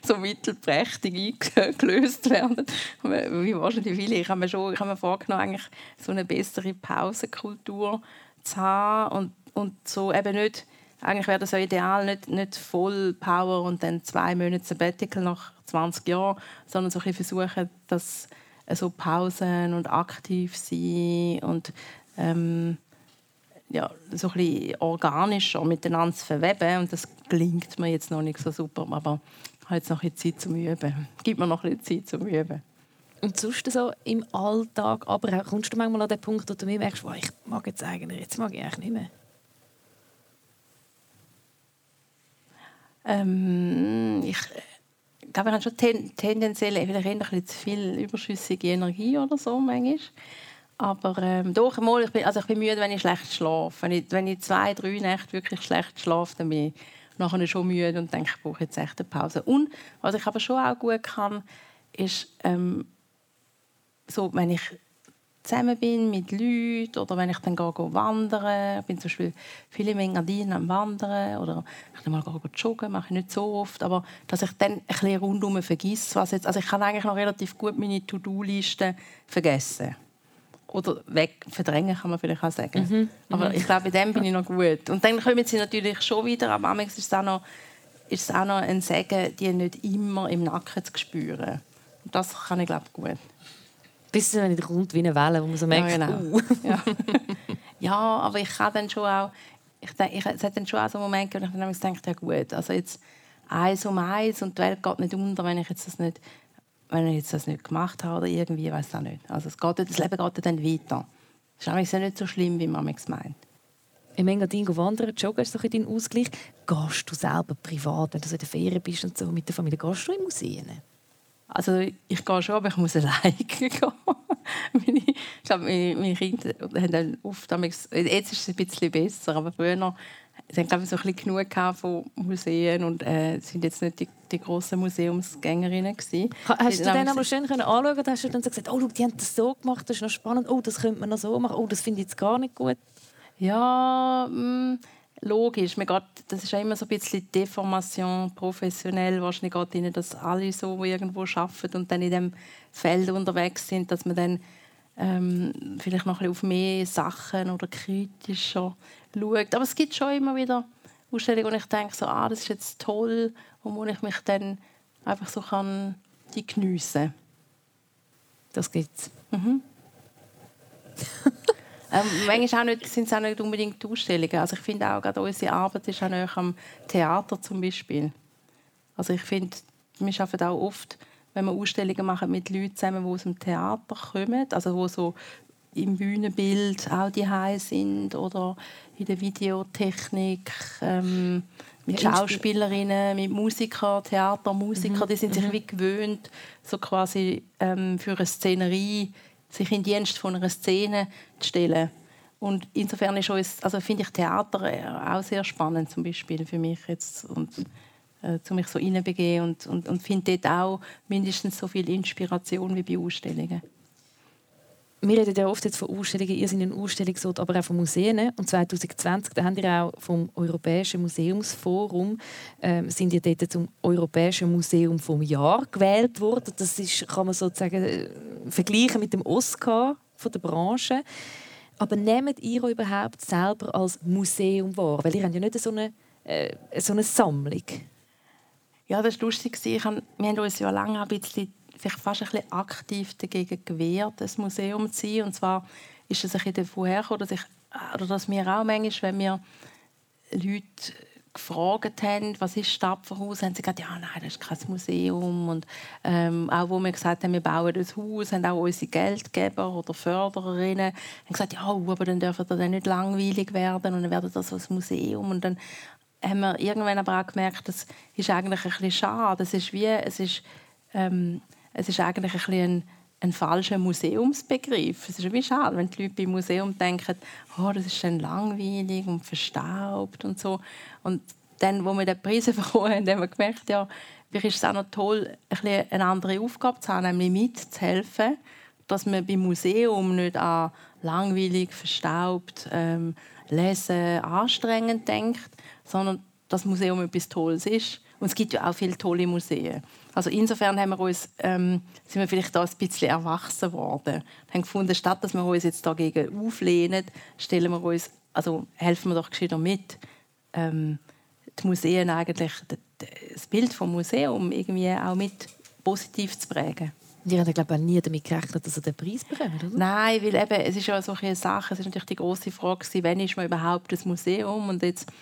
so mittelprächtig eingelöst werden. Wie wahrscheinlich viele. Ich habe mir, schon, ich habe mir vorgenommen, eigentlich so eine bessere Pausenkultur zu haben und, und so eben nicht eigentlich wäre das ja ideal, nicht, nicht voll Power und dann zwei Monate Sabbatical nach 20 Jahren, sondern so ein versuchen, dass so Pausen und aktiv sein und ähm, ja, so ein bisschen organischer miteinander zu verweben. Und das gelingt mir jetzt noch nicht so super, aber ich habe jetzt noch ein Zeit zum Üben. Gibt mir noch ein bisschen Zeit zum Üben. Und sonst so im Alltag, aber kommst du manchmal an den Punkt, wo du mir merkst, ich mag jetzt eigentlich, jetzt mag ich eigentlich nicht mehr? Ähm, ich glaube, ich habe schon ten tendenziell ein zu viel überschüssige Energie oder so manchmal. Aber ähm, doch, mal, ich, bin, also ich bin müde, wenn ich schlecht schlafe. Wenn ich, wenn ich zwei, drei Nächte wirklich schlecht schlafe, dann bin ich nachher schon müde und denke, ich brauche jetzt echt eine Pause. Und was ich aber schon auch gut kann, ist, ähm, so, wenn ich zusammen bin mit Leuten oder wenn ich dann gehe, gehe wandern, ich bin zum Beispiel viele in Engadin am Wandern oder ich mal gehe joggen, mache ich nicht so oft, aber dass ich dann ein bisschen rundum vergesse, was jetzt, also ich kann eigentlich noch relativ gut meine To-Do-Liste vergessen oder weg verdrängen kann man vielleicht auch sagen. Mhm. Aber mhm. ich glaube, in dem bin ich noch gut. Und dann kommen sie natürlich schon wieder, aber manchmal ist es auch noch, ist es auch noch ein Segen, die nicht immer im Nacken zu spüren. Und das kann ich glaube gut. Bis es nicht kommt wie eine Welle, wo man so merkt, ja, genau. uh. ja. ja, aber ich kann dann schon auch, ich ich, es hat dann schon auch so Momente, wo ich dann denke, ja gut, also jetzt eins um eins und die Welt geht nicht unter, wenn ich jetzt das nicht wenn ich jetzt das nicht gemacht habe oder irgendwie, weiß auch nicht. Also es geht, das Leben geht dann weiter. Das ist ja nicht so schlimm, wie man es meint. Im Engadin wandern, joggen ist so dein Ausgleich. Gehst du selber privat, wenn du so in der Ferien bist und so mit der Familie, gehst du in Museen? Also ich gehe schon, aber ich muss alleine gehen. meine, ich glaube, meine Kinder haben dann oft, jetzt ist es ein bisschen besser, aber früher sie haben glaube ich, so ein bisschen genug von Museen und äh, sind jetzt nicht die, die grossen Museumsgängerinnen gewesen. Hast du dann aber schön können anschauen hast du dann so gesagt, oh, die haben das so gemacht, das ist noch spannend, oh, das könnte man noch so machen, oh, das finde ich jetzt gar nicht gut? Ja, mh, mm, logisch. Man geht, das ist immer so ein bisschen Deformation professionell. Wahrscheinlich geht ihnen, dass alle so irgendwo arbeiten und dann in dem Feld unterwegs sind, dass man dann ähm, vielleicht noch ein bisschen auf mehr Sachen oder kritischer schaut. Aber es gibt schon immer wieder Ausstellungen, wo ich denke, so, ah, das ist jetzt toll und wo ich mich dann einfach so kann die geniessen Das gibt's. Mhm. ähm, manchmal sind es auch nicht unbedingt Ausstellungen. Also ich finde auch, gerade unsere Arbeit ist auch näher am Theater zum Beispiel. Also ich finde, wir arbeiten auch oft wenn wir Ausstellungen machen mit Leuten zusammen, die aus dem Theater kommen, also wo so im Bühnenbild auch die sind oder in der Videotechnik ähm, mit Schauspielerinnen, mit Musikern, Theatermusikern, mhm. die sind sich mhm. wie gewöhnt, so quasi ähm, für eine Szenerie sich in Dienst von einer Szene zu stellen. Und insofern ist uns, also finde ich Theater auch sehr spannend zum Beispiel für mich jetzt und äh, zu mich so reinbegeben und, und, und finde dort auch mindestens so viel Inspiration wie bei Ausstellungen. Wir reden ja oft jetzt von Ausstellungen, ihr seid ein Ausstellungsort, aber auch von Museen. Und 2020 da habt ihr auch vom Europäischen Museumsforum ähm, sind ihr dort zum Europäischen Museum vom Jahr gewählt worden. Das ist, kann man sozusagen äh, vergleichen mit dem Oscar von der Branche. Aber nehmt ihr überhaupt selber als Museum wahr? Weil ihr habt ja nicht so eine, äh, so eine Sammlung. Ja, das war lustig. wir haben uns ja lange ein bisschen, vielleicht fast ein bisschen aktiv dagegen gewehrt, das Museum zu sein. Und zwar ist es ein bisschen davon hergekommen, dass, oder dass wir auch manchmal, wenn wir Leute gefragt haben, was ist Stadtverhaus, haben sie gesagt, ja, nein, das ist kein Museum. Und ähm, auch wo wir gesagt haben, wir bauen das Haus, haben auch unsere Geldgeber oder Fördererinnen haben gesagt, ja, aber dann dürfen dann nicht langweilig werden und dann wird das ein Museum. Und dann haben wir irgendwann aber auch gemerkt, das ist eigentlich ein bisschen schade. Es ist wie, es ist, ähm, es ist eigentlich ein bisschen ein falscher Museumsbegriff. Es ist wie schade, wenn die Leute beim Museum denken, oh, das ist dann langweilig und verstaubt und so. Und dann, wo wir den Preis bekommen haben, haben wir gemerkt, ja, vielleicht ist es auch noch toll, ein eine andere Aufgabe zu haben, nämlich mitzuhelfen, dass man beim Museum nicht an langweilig, verstaubt, ähm, lesen, anstrengend denkt, sondern dass das Museum etwas Tolles ist. Und es gibt ja auch viele tolle Museen. Also insofern haben wir uns, ähm, sind wir vielleicht da ein bisschen erwachsen worden. Wir haben gefunden, statt dass wir uns jetzt dagegen auflehnen, stellen wir uns, also helfen wir doch gescheiter mit, ähm, die Museen eigentlich, das Bild vom Museum irgendwie auch mit positiv zu prägen. Die haben glaube ich nie damit gerechnet, dass sie den Preis bekommen, oder? Nein, weil eben, es ist ja so eine Sache, es ist natürlich die große Frage, wann ist man überhaupt das Museum und jetzt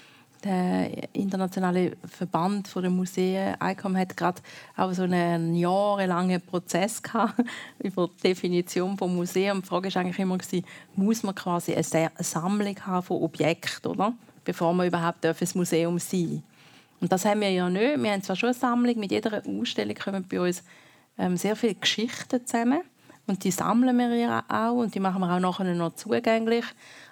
der internationale Verband der Museen ICOM hat gerade auch so einen jahrelangen Prozess gehabt über die Definition von Museum. Die Frage war eigentlich immer muss man quasi eine Sammlung haben von Objekten, oder? bevor man überhaupt ein Museum sein darf. Und das haben wir ja nicht. Wir haben zwar schon eine Sammlung, mit jeder Ausstellung kommen bei uns ähm, sehr viele Geschichten zusammen. Und die sammeln wir ja auch und die machen wir auch nachher noch zugänglich.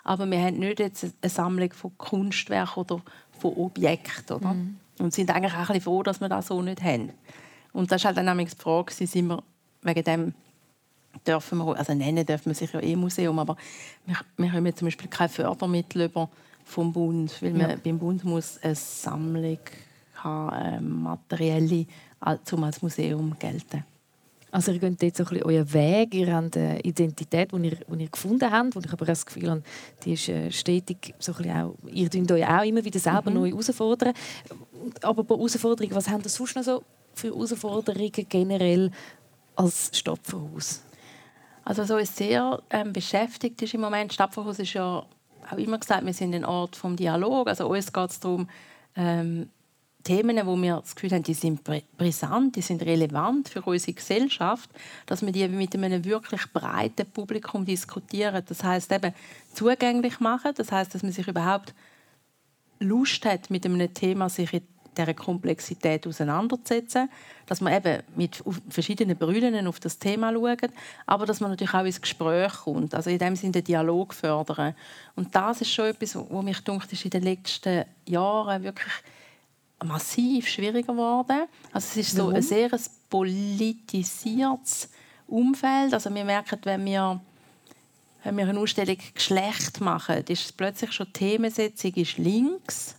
Aber wir haben nicht jetzt eine Sammlung von Kunstwerken oder von Objekten. Oder? Mhm. Und sind eigentlich auch ein bisschen froh, dass wir das so nicht haben. Und das war halt dann nämlich die Frage, sind wir wegen dem dürfen wir, also nennen dürfen wir sich ja eh Museum, aber wir, wir haben zum Beispiel keine Fördermittel über vom Bund, weil man beim Bund muss eine Sammlung haben, äh, materielle, um als Museum gelten. Also ihr geht jetzt so ein bisschen euren Weg, ihr habt eine Identität, die ihr, die ihr gefunden habt, und ich aber das Gefühl habe, die ist äh, stetig so ein bisschen auch, ihr tut euch auch immer wieder selber mhm. neu herausfordern. Aber bei Herausforderungen, was haben das sonst noch so für Herausforderungen generell als Stopferhaus? Also so ist sehr ähm, beschäftigt ist im Moment. Stapferhaus ist ja auch immer gesagt, wir sind ein Ort vom Dialog. Also uns geht es darum, ähm, Themen, wo wir das Gefühl haben, die sind brisant, die sind relevant für unsere Gesellschaft, dass wir die mit einem wirklich breiten Publikum diskutieren. Das heißt eben zugänglich machen. Das heißt, dass man sich überhaupt Lust hat, mit einem Thema sich in dieser Komplexität auseinanderzusetzen, dass man eben mit verschiedenen Brüllen auf das Thema schaut, aber dass man natürlich auch ins Gespräch kommt, also in dem Sinne den Dialog fördern. Und das ist schon etwas, was mich denkt, ist in den letzten Jahren wirklich massiv schwieriger geworden. Also es ist so ein sehr politisiertes Umfeld. Also wir merken, wenn wir wenn wir eine Ausstellung Geschlecht machen, ist plötzlich schon die Themensetzung ist links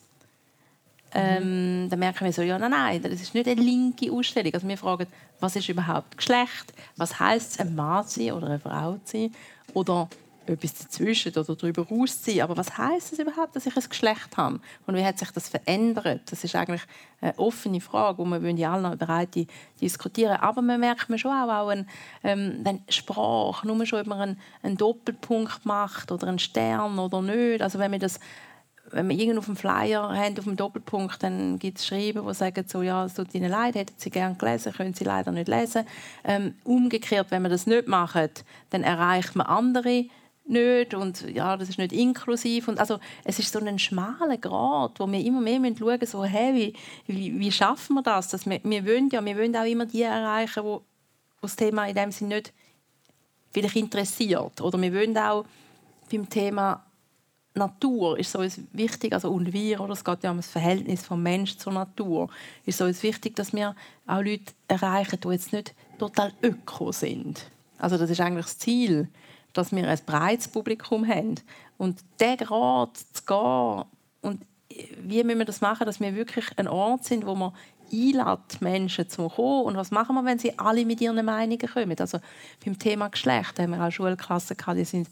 ähm, dann merken wir so, ja, nein, nein, das ist nicht eine linke Ausstellung. Also wir fragen, was ist überhaupt Geschlecht? Was heißt es, ein Mann zu sein oder eine Frau zu sein? Oder etwas dazwischen oder darüber rausziehen. Aber was heißt es überhaupt, dass ich ein Geschlecht habe? Und wie hat sich das verändert? Das ist eigentlich eine offene Frage, wo wir ja alle bereit diskutieren. Aber man merkt man schon auch, auch eine ähm, Sprache, nur schon, ob man einen, einen Doppelpunkt macht oder einen Stern oder nicht. Also wenn wir das wenn wir irgendwo auf dem Flyer haben, auf dem Doppelpunkt, dann gibt es Schreiben, die sagen, so, ja, es tut ihnen leid, hätten sie gerne gelesen, können sie leider nicht lesen. Ähm, umgekehrt, wenn wir das nicht machen, dann erreicht man andere nicht und ja, das ist nicht inklusiv. Und also, es ist so ein schmaler Grad, wo wir immer mehr schauen müssen, so, hey, wie, wie, wie schaffen wir das? Dass wir, wir, wollen ja, wir wollen auch immer die erreichen, wo, wo das Thema in dem Sinne nicht vielleicht interessiert. Oder wir wollen auch beim Thema Natur ist so wichtig, also und wir, oder es geht ja um das Verhältnis vom Mensch zur Natur, ist so wichtig, dass wir auch Leute erreichen, die jetzt nicht total öko sind. Also das ist eigentlich das Ziel, dass wir ein breites Publikum haben. Und der Grad zu gehen und wie müssen wir das machen, dass wir wirklich ein Ort sind, wo man einlädt, Menschen zu kommen. Und was machen wir, wenn sie alle mit ihren Meinungen kommen? Also beim Thema Geschlecht haben wir auch Schulklassen gehabt, die sind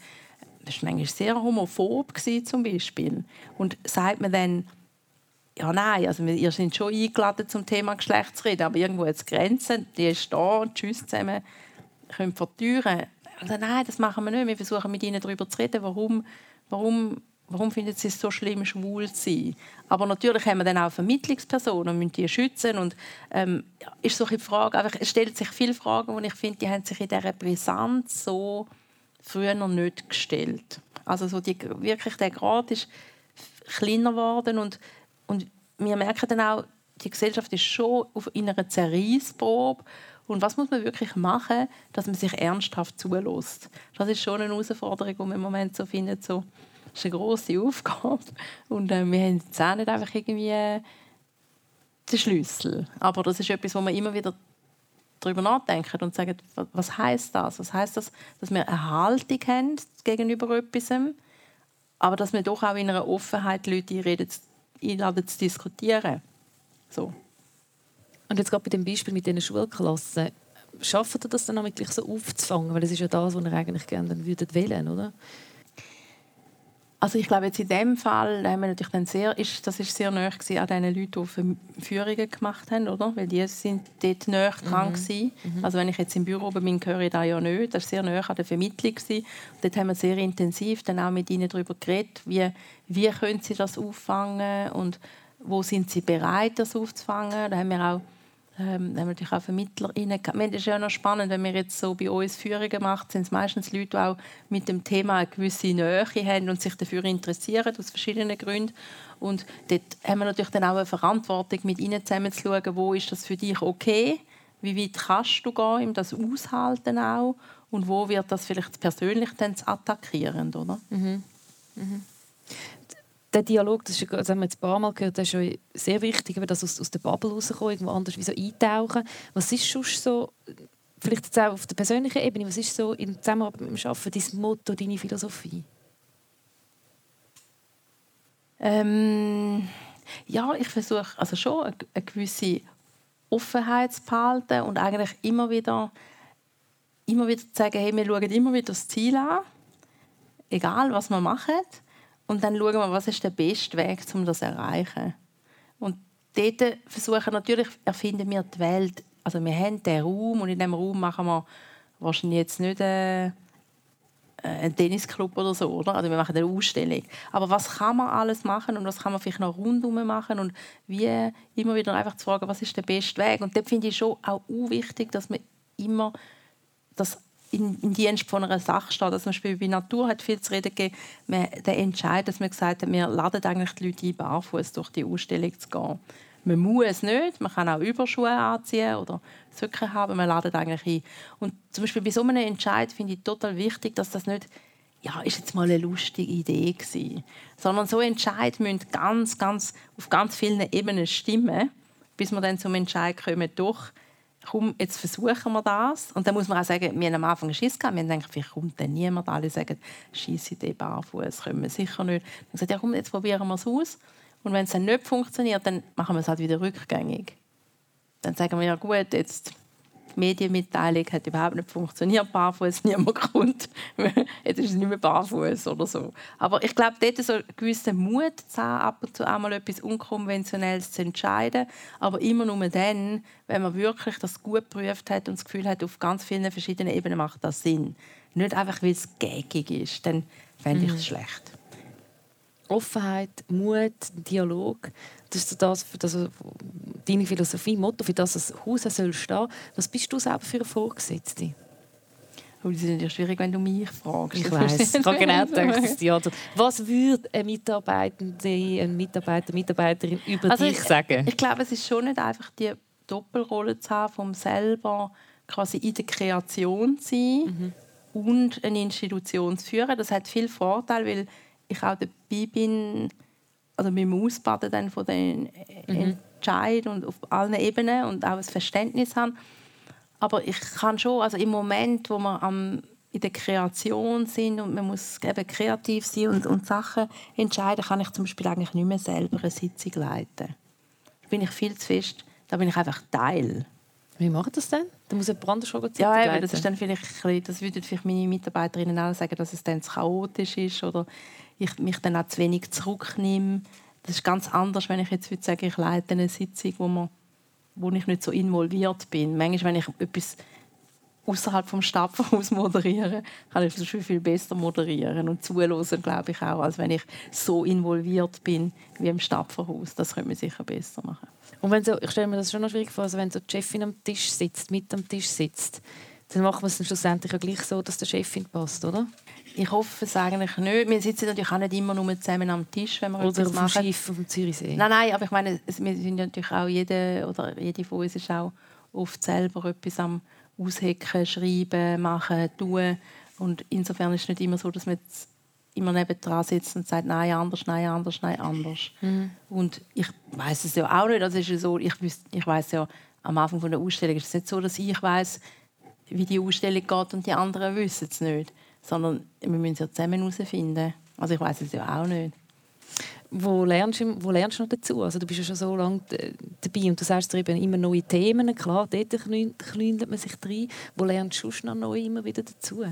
das war manchmal sehr homophob zum Beispiel. Und sagt man dann, ja nein, also ihr seid schon eingeladen zum Thema Geschlecht zu reden, aber irgendwo jetzt Grenzen, die ist da, tschüss zusammen, die Türen. Also nein, das machen wir nicht, wir versuchen mit ihnen darüber zu reden, warum, warum, warum finden sie es so schlimm, schwul zu sein. Aber natürlich haben wir dann auch Vermittlungspersonen und müssen die schützen und ähm, ist so eine Frage, einfach, es stellen sich viele Fragen und ich finde, die haben sich in dieser Brisanz so früher noch nicht gestellt. Also so die, wirklich der Grad ist kleiner geworden und, und wir merken dann auch, die Gesellschaft ist schon in einer Zerreissprobe. Und was muss man wirklich machen, dass man sich ernsthaft zulässt? Das ist schon eine Herausforderung, die man im Moment so findet. So, das ist eine grosse Aufgabe. Und äh, wir haben jetzt auch nicht einfach irgendwie äh, den Schlüssel. Aber das ist etwas, wo man immer wieder darüber nachdenken und sagen, was heißt das? Was heißt das, dass wir eine Haltung haben gegenüber etwas, aber dass wir doch auch in einer Offenheit Leute einladen zu diskutieren. So. Und jetzt gerade bei dem Beispiel mit diesen Schulklassen, schafft ihr das dann wirklich so aufzufangen? Weil das ist ja das, was ihr eigentlich gerne würdet wählen, oder? Also ich glaube jetzt in dem Fall haben wir natürlich dann sehr, ist, das ist sehr nah an den Leuten, die Führungen gemacht haben, oder? Weil die sind dort näher dran mhm. mhm. Also wenn ich jetzt im Büro bin, höre ich das ja nicht. Das war sehr nah an der Vermittlung. Und dort haben wir sehr intensiv dann auch mit ihnen darüber geredet, wie, wie können sie das auffangen und wo sind sie bereit, das aufzufangen. Da haben wir auch ähm, haben natürlich auch VermittlerInnen gehabt. Es ist ja noch spannend, wenn wir jetzt so bei uns Führungen machen, sind es meistens Leute, die auch mit dem Thema eine gewisse Nähe haben und sich dafür interessieren, aus verschiedenen Gründen. Und dort haben wir natürlich dann auch eine Verantwortung, mit ihnen zusammen zu schauen, wo ist das für dich okay, wie weit kannst du gehen, das aushalten auch und wo wird das vielleicht persönlich dann attackierend, oder? Mhm. Mhm der Dialog, das, ist, das haben wir jetzt ein paar Mal gehört, das ist schon sehr wichtig, dass aus, aus der Bubble rauskommen, irgendwo anders wie so eintauchen. Was ist sonst so, vielleicht jetzt auch auf der persönlichen Ebene, was ist so in Zusammenarbeit mit dem Arbeiten dein Motto, deine Philosophie? Ähm, ja, ich versuche also schon eine, eine gewisse Offenheit zu behalten und eigentlich immer wieder, immer wieder zu sagen, hey, wir schauen immer wieder das Ziel an, egal was wir machen und dann schauen wir, was ist der beste Weg, um das zu erreichen. Und dort versuchen natürlich, erfinden wir die Welt. Also wir haben den Raum und in diesem Raum machen wir wahrscheinlich jetzt nicht äh, einen Tennisclub oder so, oder? Also wir machen eine Ausstellung. Aber was kann man alles machen und was kann man vielleicht noch rundherum machen und wie immer wieder einfach zu fragen, was ist der beste Weg? Und dort finde ich schon auch wichtig, dass man immer das in, in Dienst von einer Sache steht. Also zum Beispiel bei Natur hat viel zu reden gegeben, der Entscheid, dass man gesagt hat, wir laden eigentlich die Leute ein, barfuß durch die Ausstellung zu gehen. Man muss nicht, man kann auch Überschuhe anziehen oder Socken haben, man ladet eigentlich ein. Und zum Beispiel bei so einem Entscheid finde ich total wichtig, dass das nicht ja, ist jetzt mal eine lustige Idee gewesen. Sondern so Entscheid müssen ganz, ganz, auf ganz vielen Ebenen stimmen, bis wir dann zum Entscheid kommen, doch komm, jetzt versuchen wir das. Und dann muss man auch sagen, wir haben am Anfang Schiss gehabt. Wir haben gedacht, vielleicht kommt dann niemand. Alle sagen, Idee barfuß können wir sicher nicht. Dann gesagt, ja komm, jetzt probieren wir es aus. Und wenn es dann nicht funktioniert, dann machen wir es halt wieder rückgängig. Dann sagen wir, ja gut, jetzt die Medienmitteilung hat überhaupt nicht funktioniert, barfuß, niemand kommt. Jetzt ist es nicht mehr barfuß oder so. Aber ich glaube, dort so einen gewissen Mut zu haben, ab und zu einmal etwas Unkonventionelles zu entscheiden. Aber immer nur dann, wenn man wirklich das gut geprüft hat und das Gefühl hat, auf ganz vielen verschiedenen Ebenen macht das Sinn. Nicht einfach, weil es gägig ist. Dann fände ich es mhm. schlecht. Offenheit, Mut, Dialog, das ist das, für das deine Philosophie, Motto, für das das Haus soll stehen. Was bist du selber für eine Vorgesetzte? Oh, das ist ja schwierig, wenn du mich fragst. Ich weiß. Ich habe genau gedacht, ja. Was würde eine Mitarbeitende, ein Mitarbeiter, Mitarbeiterin über also dich sagen? Ich, ich glaube, es ist schon nicht einfach die Doppelrolle zu haben, vom selber quasi in der Kreation zu sein mhm. und eine Institution zu führen. Das hat viel Vorteil, weil ich auch dabei bin, also mit dem Ausbaden dann von den mhm. Entscheid und auf allen Ebenen und auch ein Verständnis haben. Aber ich kann schon, also im Moment, wo wir am, in der Kreation sind und man muss eben kreativ sein und, und Sachen entscheiden, kann ich zum Beispiel eigentlich nicht mehr selber eine Sitzung leiten. Da bin ich viel zu fest, da bin ich einfach Teil. Wie macht das denn? Da muss jemand anders schon Ja, eben, das ist dann vielleicht, das würden vielleicht meine Mitarbeiterinnen auch sagen, dass es dann zu chaotisch ist oder ich mich dann auch zu wenig zurücknehme. Das ist ganz anders, wenn ich jetzt würde sagen, ich leite eine Sitzung, wo, man, wo ich nicht so involviert bin. Manchmal, wenn ich etwas außerhalb vom Stadthaus moderiere, kann ich viel, viel besser moderieren und zuhören, glaube ich auch, als wenn ich so involviert bin wie im Stadthaus. Das könnte man sicher besser machen. Und wenn so, ich stelle mir das schon noch schwierig vor, also wenn so die Chefin am Tisch sitzt, mit am Tisch sitzt, dann macht man es dann schlussendlich ja gleich so, dass der Chefin passt, oder? Ich hoffe es eigentlich nicht. Wir sitzen natürlich auch nicht immer nur zusammen am Tisch, wenn wir Oder etwas auf dem machen. Schiff auf dem Zürichsee. Nein, nein, aber ich meine, wir sind natürlich auch jede oder jede von uns ist auch oft selber etwas am aushecken, schreiben, machen, tun und insofern ist es nicht immer so, dass man immer nebendran sitzt und sagt, nein, anders, nein, anders, nein, anders. Und ich weiß es ja auch nicht. Also ist so, ich, ich weiß ja am Anfang von der Ausstellung ist es nicht so, dass ich weiß, wie die Ausstellung geht und die anderen wissen es nicht, sondern wir müssen es ja zusammen herausfinden. Also ich weiß es ja auch nicht. Wo lernst, du, wo lernst du noch dazu? Also du bist ja schon so lange d- dabei und du sagst dir eben immer neue Themen. Klar, dort klün- klündelt man sich rein. Wo lernst du noch neu immer wieder dazu?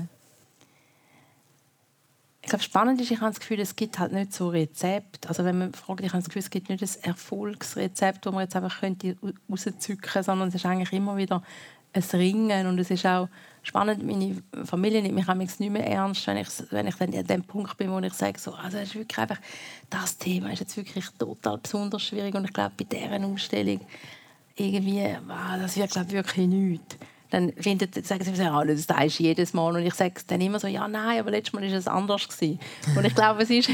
Ich glaube, spannend ist, ich habe das Gefühl, es gibt halt nicht so Rezept. Also wenn man fragt, ich habe das Gefühl, es gibt nicht ein Erfolgsrezept, das man jetzt einfach könnte rauszücken könnte, sondern es ist eigentlich immer wieder ein Ringen. Und es ist auch spannend, meine Familie nimmt mich manchmal nicht mehr ernst, wenn ich, wenn ich dann an dem Punkt bin, wo ich sage, so, also es ist wirklich einfach, das Thema ist jetzt wirklich total besonders schwierig. Und ich glaube, bei dieser Ausstellung irgendwie, wow, das wird glaube ich, wirklich nichts. Dann findet, sagen sie mir, ja, das sagst du jedes Mal. Und ich sage dann immer so, ja, nein, aber letztes Mal war es anders. Gewesen. Und ich glaube, es ist,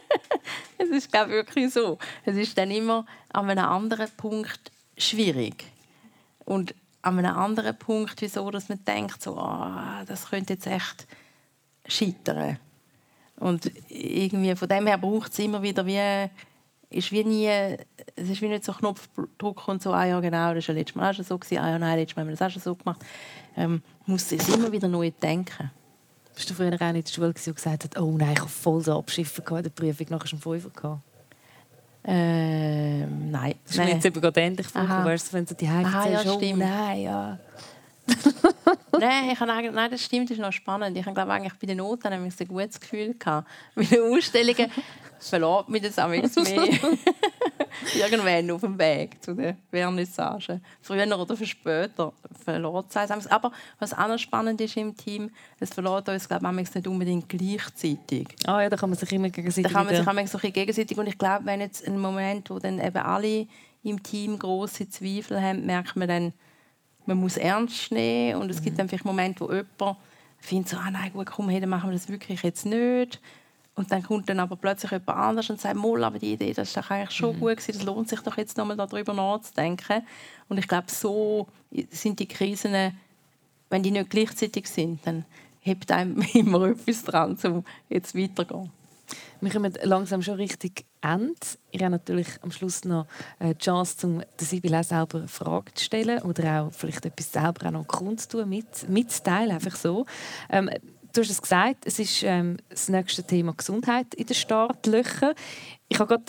es ist glaube ich, wirklich so. Es ist dann immer an einem anderen Punkt schwierig. Und an einem anderen Punkt, wieso dass man denkt, so, ah, das könnte jetzt echt scheitern. Und irgendwie von dem her braucht es immer wieder wie ist wie nie, es ist wie nicht so Knopfdruck und so, ah ja genau, das war ja letztes Mal auch schon so, ah ja nein, letztes Mal haben wir das auch schon so gemacht. Ähm, muss es immer wieder neu denken. Bist du früher auch in der Schule und gesagt hast, oh nein, ich habe voll so Abschiffen in der Prüfung, nachher schon Fünfer gehabt? Ähm, nein. Das ist mir jetzt eben gerade Aha. vorgekommen, wenn du die Hause Aha, ja, erzählst, oh stimmt. nein, ja. nein, ich habe eigentlich, nein, das stimmt, das ist noch spannend. Ich glaube eigentlich bei den Noten habe ich ein gutes Gefühl gehabt. Bei den Ausstellungen verlässt mich das amigs mehr. Irgendwann auf dem Weg zu der Vernissage. Früher oder für später verlässt es uns. Aber was auch noch spannend ist im Team, es verlässt uns glaube ich nicht unbedingt gleichzeitig. Ah ja, da kann man sich immer gegenseitig Da kann man sich manchmal so gegenseitig und ich glaube, wenn jetzt ein Moment, wo dann eben alle im Team große Zweifel haben, merkt man dann, man muss ernst nehmen und es gibt dann vielleicht Momente, wo jemand findet so, ah nein, gut, komm, hey, dann machen wir das wirklich jetzt nicht. Und dann kommt dann aber plötzlich jemand anders und sagt, Moll, aber die Idee, das ist doch eigentlich schon gut gewesen, das lohnt sich doch jetzt nochmal darüber nachzudenken. Und ich glaube, so sind die Krisen, wenn die nicht gleichzeitig sind, dann hebt einem immer etwas dran, um jetzt weiterzugehen. Wir kommen langsam schon richtig Ende. Ich habe natürlich am Schluss noch äh, die Chance, um der Sibyl auch selber Fragen zu stellen oder auch vielleicht etwas selber auch noch kundzutun, mit, mitzuteilen, einfach so. Ähm, du hast es gesagt, es ist ähm, das nächste Thema Gesundheit in den Startlöchern. Ich habe gerade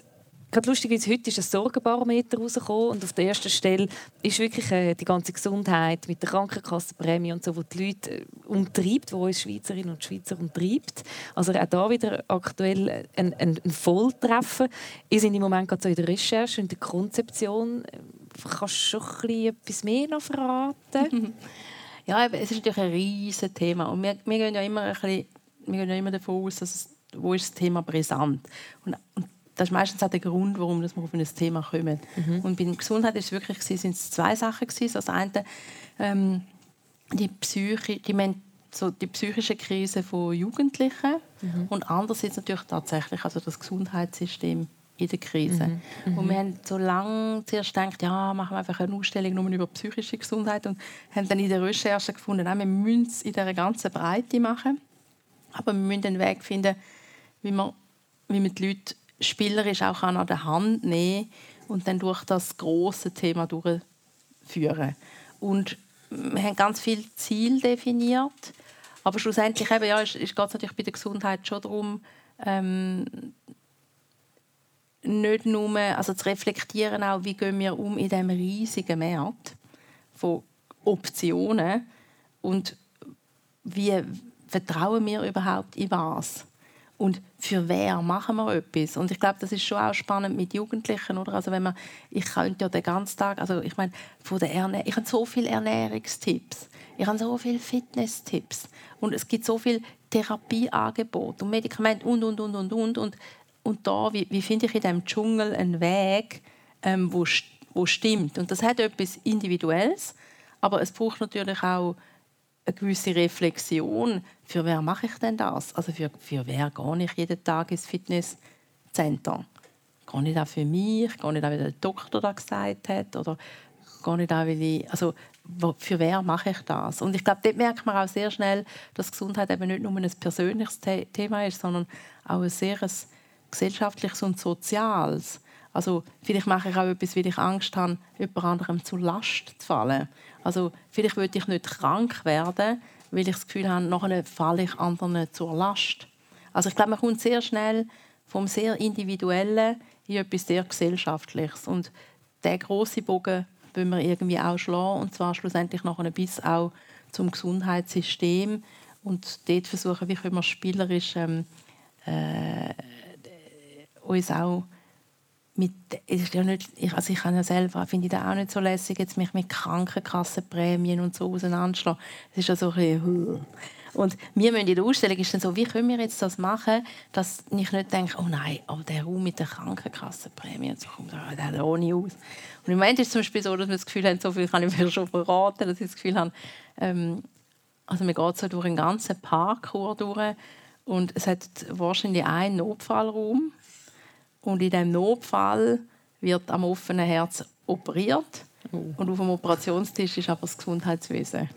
Gerade lustigerweise, heute ist ein Sorgenbarometer rausgekommen und auf der ersten Stelle ist wirklich äh, die ganze Gesundheit mit der Krankenkassenprämie und so, wo die Leute äh, umtreibt, wo uns Schweizerinnen und Schweizer umtreibt. Also auch da wieder aktuell ein, ein, ein Volltreffer. Ihr seid im Moment gerade so in der Recherche und der Konzeption. Äh, Kannst du schon ein bisschen etwas mehr noch verraten? Ja, es ist natürlich ein riesiges Thema. Und wir, wir, gehen ja immer ein bisschen, wir gehen ja immer davon aus, dass es, wo ist das Thema brisant. Und, und das ist meistens auch der Grund, warum wir auf ein Thema kommen. Und bei der Gesundheit ist es wirklich, sind es zwei Sachen. Gewesen. Das eine, ähm, die, Psyche, die, men- so die psychische Krise von Jugendlichen und andererseits natürlich tatsächlich also das Gesundheitssystem in der Krise. Und wir haben so lange zuerst gedacht, ja, machen wir einfach eine Ausstellung nur über psychische Gesundheit und haben dann in der Recherche gefunden, nein, wir müssen es in dieser ganzen Breite machen. Aber wir müssen einen Weg finden, wie man, wie man die Leute spielerisch auch an der Hand nehmen und dann durch das große Thema durchführen. Und wir haben ganz viele Ziele definiert, aber schlussendlich eben, ja, ist, ist geht es natürlich bei der Gesundheit schon darum, ähm, nicht nur also zu reflektieren, auch, wie gehen wir um in diesem riesigen Markt von Optionen und wie vertrauen wir überhaupt in was? Und für wer machen wir etwas? Und ich glaube, das ist schon auch spannend mit Jugendlichen, oder? Also wenn man, ich könnte ja den ganzen Tag, also ich meine, von der Erne ich habe so viele Ernährungstipps, ich habe so viele Fitnesstipps und es gibt so viele Therapieangebote und Medikamente und und und und und und und da, wie, wie finde ich in diesem Dschungel einen Weg, ähm, wo, wo stimmt? Und das hat etwas Individuelles, aber es braucht natürlich auch eine gewisse Reflexion, für wer mache ich denn das? Also für, für wer gehe ich jeden Tag ins Fitnesscenter? Gehe ich da für mich? Gehe ich da, weil der Doktor das gesagt hat? Oder gehe ich da, weil ich... Also für wer mache ich das? Und ich glaube, dort merkt man auch sehr schnell, dass Gesundheit eben nicht nur ein persönliches Thema ist, sondern auch ein sehr gesellschaftliches und soziales. Also vielleicht mache ich auch etwas, weil ich Angst habe, jemand anderem zur Last zu fallen. Also vielleicht würde ich nicht krank werden, weil ich das Gefühl habe, nachher falle ich anderen zur Last. Also ich glaube, man kommt sehr schnell vom sehr Individuellen in etwas sehr Gesellschaftliches. Und der große Bogen wollen wir irgendwie auch schlagen, und zwar schlussendlich nachher bis auch zum Gesundheitssystem. Und dort versuchen, wie können wir spielerisch ähm, äh, uns auch mit, ist ja nicht, ich, also ich kann ja selber, finde ich das auch nicht so lässig, jetzt mich mit Krankenkassenprämien und so auseinanderschlagen. Das ist ja so ein bisschen, und wir müssen in der Ausstellung ist dann so, wie können wir jetzt das machen, dass ich nicht denke, oh nein, aber der Raum mit der Krankenkassenprämie, so kommt der lohne aus. Und im Moment ist es zum Beispiel so, dass wir das Gefühl haben, so viel kann ich mir schon verraten, dass ich das Gefühl habe, ähm, also man geht so durch einen ganzen Parkour durch und es hat wahrscheinlich einen Notfallraum und in diesem Notfall wird am offenen Herz operiert. Oh. Und auf dem Operationstisch ist aber das Gesundheitswesen.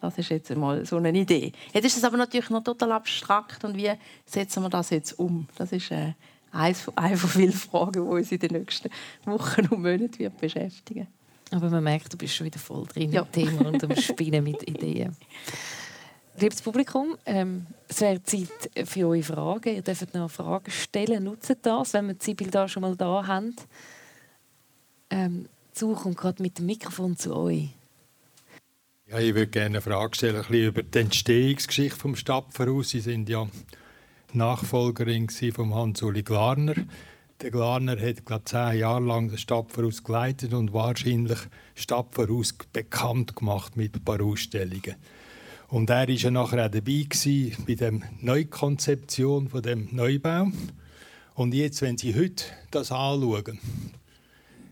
Das ist jetzt mal so eine Idee. Jetzt ist es aber natürlich noch total abstrakt. Und wie setzen wir das jetzt um? Das ist äh, eine von vielen Fragen, die uns in den nächsten Wochen und Monaten wird beschäftigen Aber man merkt, du bist schon wieder voll drin ja. im Thema und am Spinnen mit Ideen. Liebes Publikum, ähm, es wäre Zeit für eure Fragen. Ihr dürft noch Fragen stellen. Nutzt das, wenn wir die Sibyl da schon mal da haben. Ähm, Zu gerade mit dem Mikrofon zu euch. Ja, ich würde gerne eine Frage stellen ein über die Entstehungsgeschichte des Stadtverhaus. Sie sind ja Nachfolgerin von Hans-Uli Glarner. Der Glarner hat glaube zehn Jahre lang das Stadtverhaus geleitet und wahrscheinlich Stadtverhaus bekannt gemacht mit ein paar Ausstellungen. Und er war ja nachher auch dabei bei der Neukonzeption von dem Neubau. Und jetzt, wenn Sie heute das anschauen,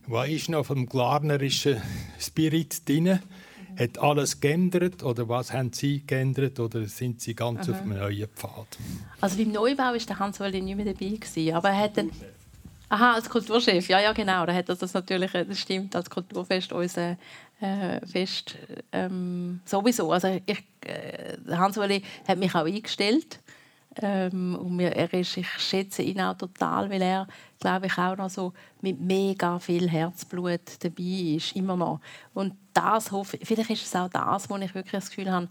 was ist noch vom glarnerischen Spirit drin? Hat alles geändert oder was haben Sie geändert oder sind Sie ganz Aha. auf einem neuen Pfad? Also beim Neubau war der Hans Wölli nicht mehr dabei gewesen, aber er hat dann Aha, als Kulturchef, ja, ja, genau. Da hat das natürlich, das stimmt, als Kulturfest unser äh, Fest ähm, sowieso. Also ich, äh, Hans-Uli hat mich auch eingestellt. Ähm, und mir, er ist, ich schätze ihn auch total, weil er, glaube ich, auch noch so mit mega viel Herzblut dabei ist, immer noch. Und das hoffe vielleicht ist es auch das, wo ich wirklich das Gefühl habe,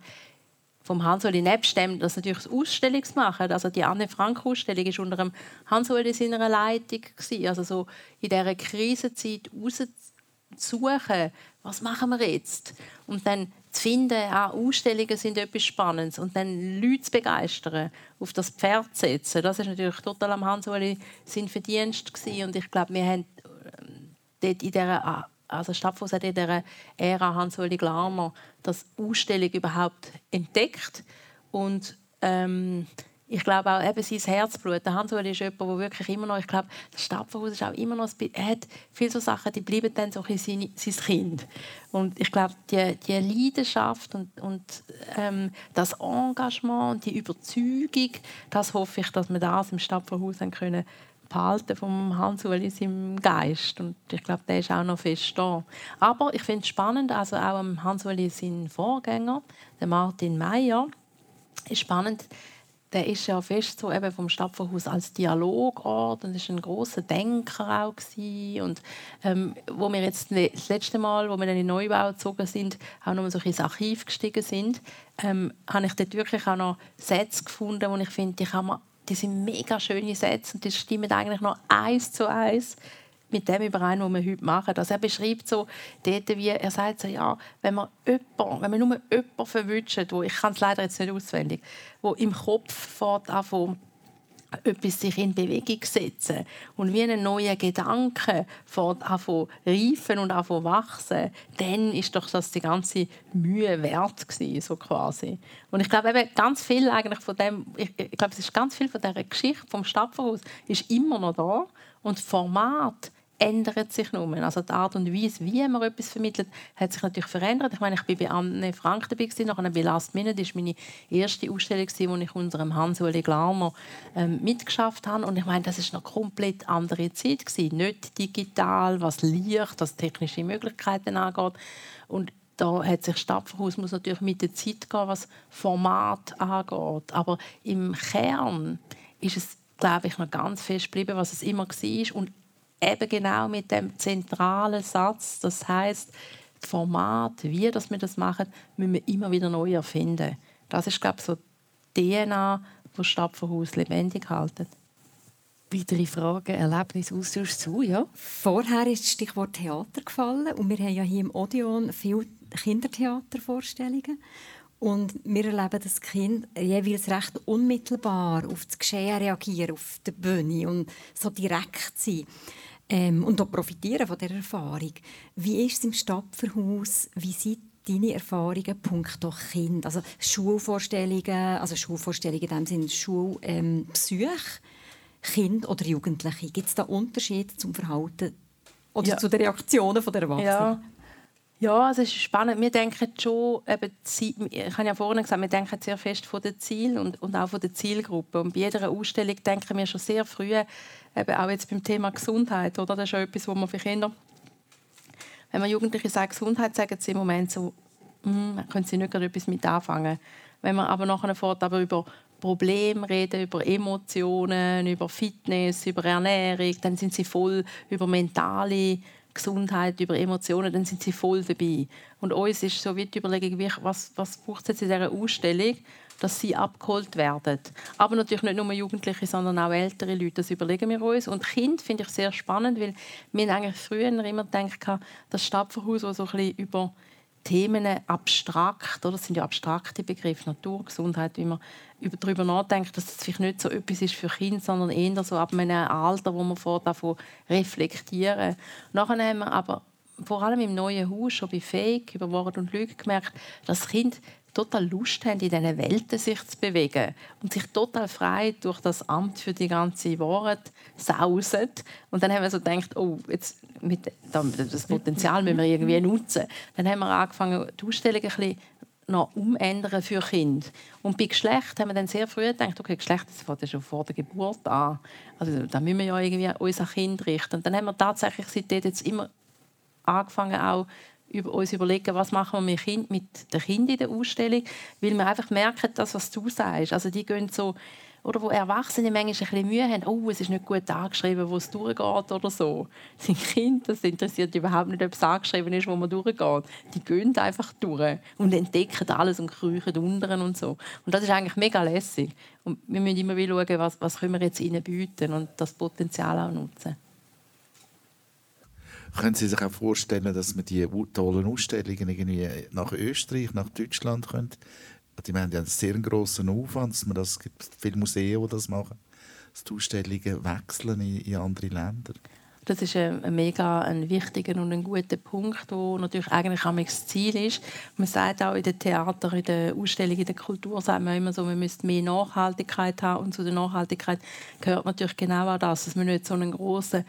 vom Hans-Uli nebst dem, dass natürlich das Ausstellungsmachen, also die Anne Frank Ausstellung ist unter dem Hans-Uli seiner Leitung gewesen. also so in dieser Krisenzeit rauszusuchen, was machen wir jetzt? Und dann zu finden, ah, Ausstellungen sind etwas Spannendes und dann Leute zu begeistern, auf das Pferd zu setzen, das ist natürlich total am Hans-Uli sein Verdienst gewesen. und ich glaube, wir haben ähm, dort in dieser ah, also Stadtfuss hat in dieser Ära Hans-Uli Glarner das Ausstellung überhaupt entdeckt und ähm, ich glaube auch eben sein Herzblut. Der Hans-Uli ist jemand, der wirklich immer noch, ich glaube, das Stadtverhaus ist auch immer noch, er hat viele so Sachen, die bleiben dann so ein sein, sein Kind. Und ich glaube, die, die Leidenschaft und, und ähm, das Engagement und die Überzeugung, das hoffe ich, dass wir das im Stadtverhaus können behalten vom Hans-Uli in seinem Geist. Und ich glaube, der ist auch noch fest da. Aber ich finde es spannend, also auch Hans-Uli, sein Vorgänger, der Martin Meyer, ist spannend, der ist ja fest so eben vom Stadtverhaus als Dialogort und ist ein großer Denker auch gewesen. und ähm, wo wir jetzt das letzte Mal, wo wir in den Neubau gezogen sind, auch noch so ins Archiv gestiegen sind, ähm, habe ich dort wirklich auch noch Sätze gefunden, wo ich finde, die die sind mega schöne Sätze und die stimmen eigentlich noch eins zu eins mit dem überein, was wir heute machen. Also er beschreibt so dort, wie er sagt so, ja, wenn man jemanden, wenn man nur jemanden verwünscht, wo ich kann es leider jetzt nicht auswendig, wo im Kopf fährt anfangen, etwas sich in Bewegung setzen und wie ein neuer Gedanke von reifen und wachsen, dann ist doch das die ganze Mühe wert gewesen, so quasi. Und ich glaube eben ganz viel eigentlich von dem, ich, glaube, es ist ganz viel von dieser Geschichte vom Stadtverhaus ist immer noch da und das Format ändert sich nur. Also die Art und Weise, wie man etwas vermittelt, hat sich natürlich verändert. Ich meine, ich bin bei Anne Frank dabei gewesen, nachher bei Last Minute. Das war meine erste Ausstellung, wo ich unserem Hans-Uli Glarner ähm, mitgeschafft habe. Und ich meine, das war eine komplett andere Zeit gewesen. Nicht digital, was Licht, was technische Möglichkeiten angeht. Und da hat sich Stadtverhaus muss natürlich mit der Zeit gehen, was Format angeht. Aber im Kern ist es, glaube ich, noch ganz fest geblieben, was es immer war. Und eben genau mit dem zentralen Satz, das heißt, das Format, wie das wir das machen, müssen wir immer wieder neu erfinden. Das ist, glaube ich, so die DNA, die Stadtverhaus lebendig halten. Weitere Fragen, Erlebnis, Austausch zu, ja? Vorher ist das Stichwort Theater gefallen und wir haben ja hier im Odeon viele Kindertheatervorstellungen. Und wir erleben das Kind jeweils recht unmittelbar auf das Geschehen reagieren, auf der Bühne und so direkt sein. Ähm, und auch profitieren von dieser Erfahrung. Wie ist es im Stadtverhaus? Wie sind deine Erfahrungen punkto Kind? Also Schulvorstellungen, also Schulvorstellungen in dem Sinne Schulbesuch, ähm, Kind oder Jugendliche. Gibt es da Unterschiede zum Verhalten oder ja. zu den Reaktionen der Erwachsenen? Ja. Ja, es ist spannend. Wir denken schon, eben, ich habe ja vorhin gesagt, wir denken sehr fest von den Zielen und, und auch von der Zielgruppe. Und bei jeder Ausstellung denken wir schon sehr früh, eben auch jetzt beim Thema Gesundheit, oder? Das ist schon etwas, wo man für Kinder, wenn man Jugendliche sagt Gesundheit, sagen sie im Moment so, hm, können sie nicht etwas mit anfangen. Wenn man aber nachher fährt, aber über Probleme reden, über Emotionen, über Fitness, über Ernährung, dann sind sie voll über mentale Gesundheit, über Emotionen, dann sind sie voll dabei. Und uns ist so wie die Überlegung, was, was braucht es jetzt in dieser Ausstellung, dass sie abgeholt werden. Aber natürlich nicht nur Jugendliche, sondern auch ältere Leute. Das überlegen wir uns. Und Kind finde ich sehr spannend, weil wir eigentlich früher immer gedacht, das Stadtverhaus, das so ein über Themen abstrakt, oder? das sind ja abstrakte Begriffe, Natur, Gesundheit, wie man darüber nachdenkt, dass das vielleicht nicht so etwas ist für Kinder, sondern eher so ab einem Alter, wo man vor davon reflektieren. Nachher haben wir aber vor allem im neuen Haus, schon bei Fake, über Wort und Lüge gemerkt, dass das Kind total Lust haben, in diesen Welten sich zu bewegen und sich total frei durch das Amt für die ganze Wahrheit sausen. Und dann haben wir so gedacht, oh, jetzt mit das Potenzial müssen wir irgendwie nutzen. Dann haben wir angefangen, die Ausstellung ein bisschen noch umändern für Kinder. Und bei Geschlecht haben wir dann sehr früh gedacht, okay, Geschlecht das fängt schon vor der Geburt an. Also da müssen wir ja irgendwie unser Kind richten. Und dann haben wir tatsächlich seitdem jetzt immer angefangen, auch uns überlegen, was machen wir mit, mit den Kindern in der Ausstellung, weil wir einfach merken, das, was du sagst. Also die gehen so, oder wo Erwachsene manchmal ein bisschen Mühe haben, oh, es ist nicht gut angeschrieben, wo es durchgeht oder so. Die Kinder, das interessiert überhaupt nicht, ob es angeschrieben ist, wo man durchgeht. Die gehen einfach durch und entdecken alles und kriechen unten und so. Und das ist eigentlich mega lässig. Und wir müssen immer wieder schauen, was, was können wir jetzt ihnen bieten und das Potenzial auch nutzen. Können Sie sich auch vorstellen, dass man die tollen Ausstellungen irgendwie nach Österreich, nach Deutschland könnte? Die haben ja einen sehr grossen Aufwand, dass man das, es gibt viele Museen, die das machen, dass die Ausstellungen wechseln in, in andere Länder. Das ist ein, mega ein wichtiger und ein guter Punkt, wo natürlich eigentlich auch das Ziel ist. Man sagt auch in den Theater, in der Ausstellung, in der Kultur, sagt man immer so, man müsste mehr Nachhaltigkeit haben. Und zu der Nachhaltigkeit gehört natürlich genau auch das, dass man nicht so einen großen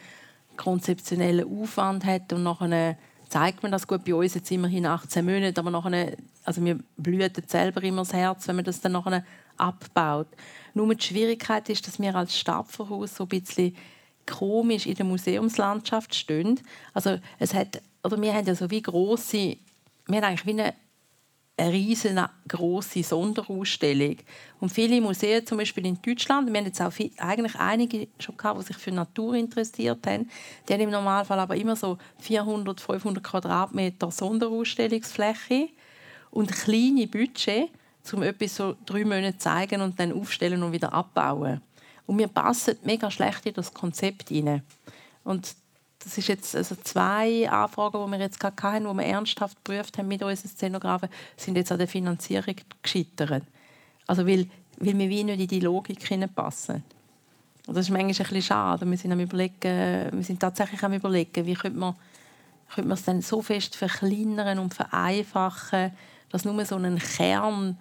konzeptionellen Aufwand hat und nachher zeigt man das gut bei uns jetzt immerhin 18 Monate, aber nachher, also wir blühen selber immer das Herz, wenn man das dann nachher abbaut. Nur die Schwierigkeit ist, dass wir als Stadtverhaus so ein bisschen komisch in der Museumslandschaft stehen. Also es hat, oder wir haben ja so wie große, wir haben eigentlich wie eine eine riesengroße Sonderausstellung. Und viele Museen, zum Beispiel in Deutschland, wir haben jetzt auch viel, eigentlich einige schon gehabt, die sich für Natur interessiert haben, die haben im Normalfall aber immer so 400, 500 Quadratmeter Sonderausstellungsfläche und kleine Budget, um etwas so drei Monate zeigen und dann aufstellen und wieder abbauen. Und wir passen mega schlecht in das Konzept hinein. Und das ist jetzt also zwei Anfragen, die wir jetzt gerade hatten, die wir ernsthaft geprüft haben mit unseren Szenografen, sind jetzt an der Finanzierung gescheitert. Also weil, weil wir wie nicht in die Logik passen. Und das ist manchmal ein bisschen schade. Wir sind, am überlegen, wir sind tatsächlich am überlegen, wie könnte man, könnte man es dann so fest verkleinern und vereinfachen, dass nur so ein Kern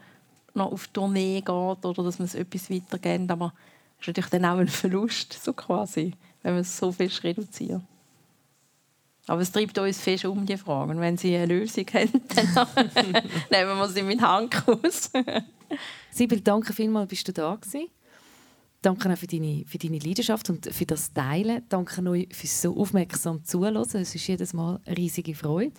noch auf die Tournee geht oder dass man es etwas weitergeht. Aber das ist natürlich dann auch ein Verlust, so quasi, wenn man es so fest reduziert. Aber es treibt uns fest um die Frage. Und wenn Sie eine Lösung haben, dann nehmen wir sie mit Hand aus. Sibyl, danke vielmals, bist du da gewesen. Danke auch für deine, für deine Leidenschaft und für das Teilen. Danke euch fürs so aufmerksam Zuhören. Es ist jedes Mal eine riesige Freude.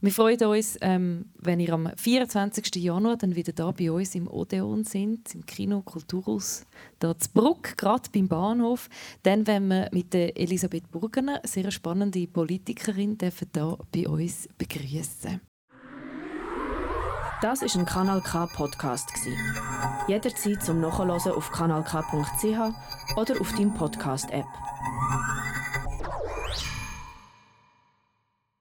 Wir freuen uns, ähm, wenn ihr am 24. Januar dann wieder da bei uns im Odeon sind, im Kino Kulturhaus, da zu Bruck, gerade beim Bahnhof. Dann, wenn wir mit der Elisabeth Burgener, sehr spannende Politikerin, dürfen da bei uns begrüßen. Das ist ein Kanal K Podcast Jederzeit zum Nachhören auf kanalk.ch oder auf deinem Podcast App.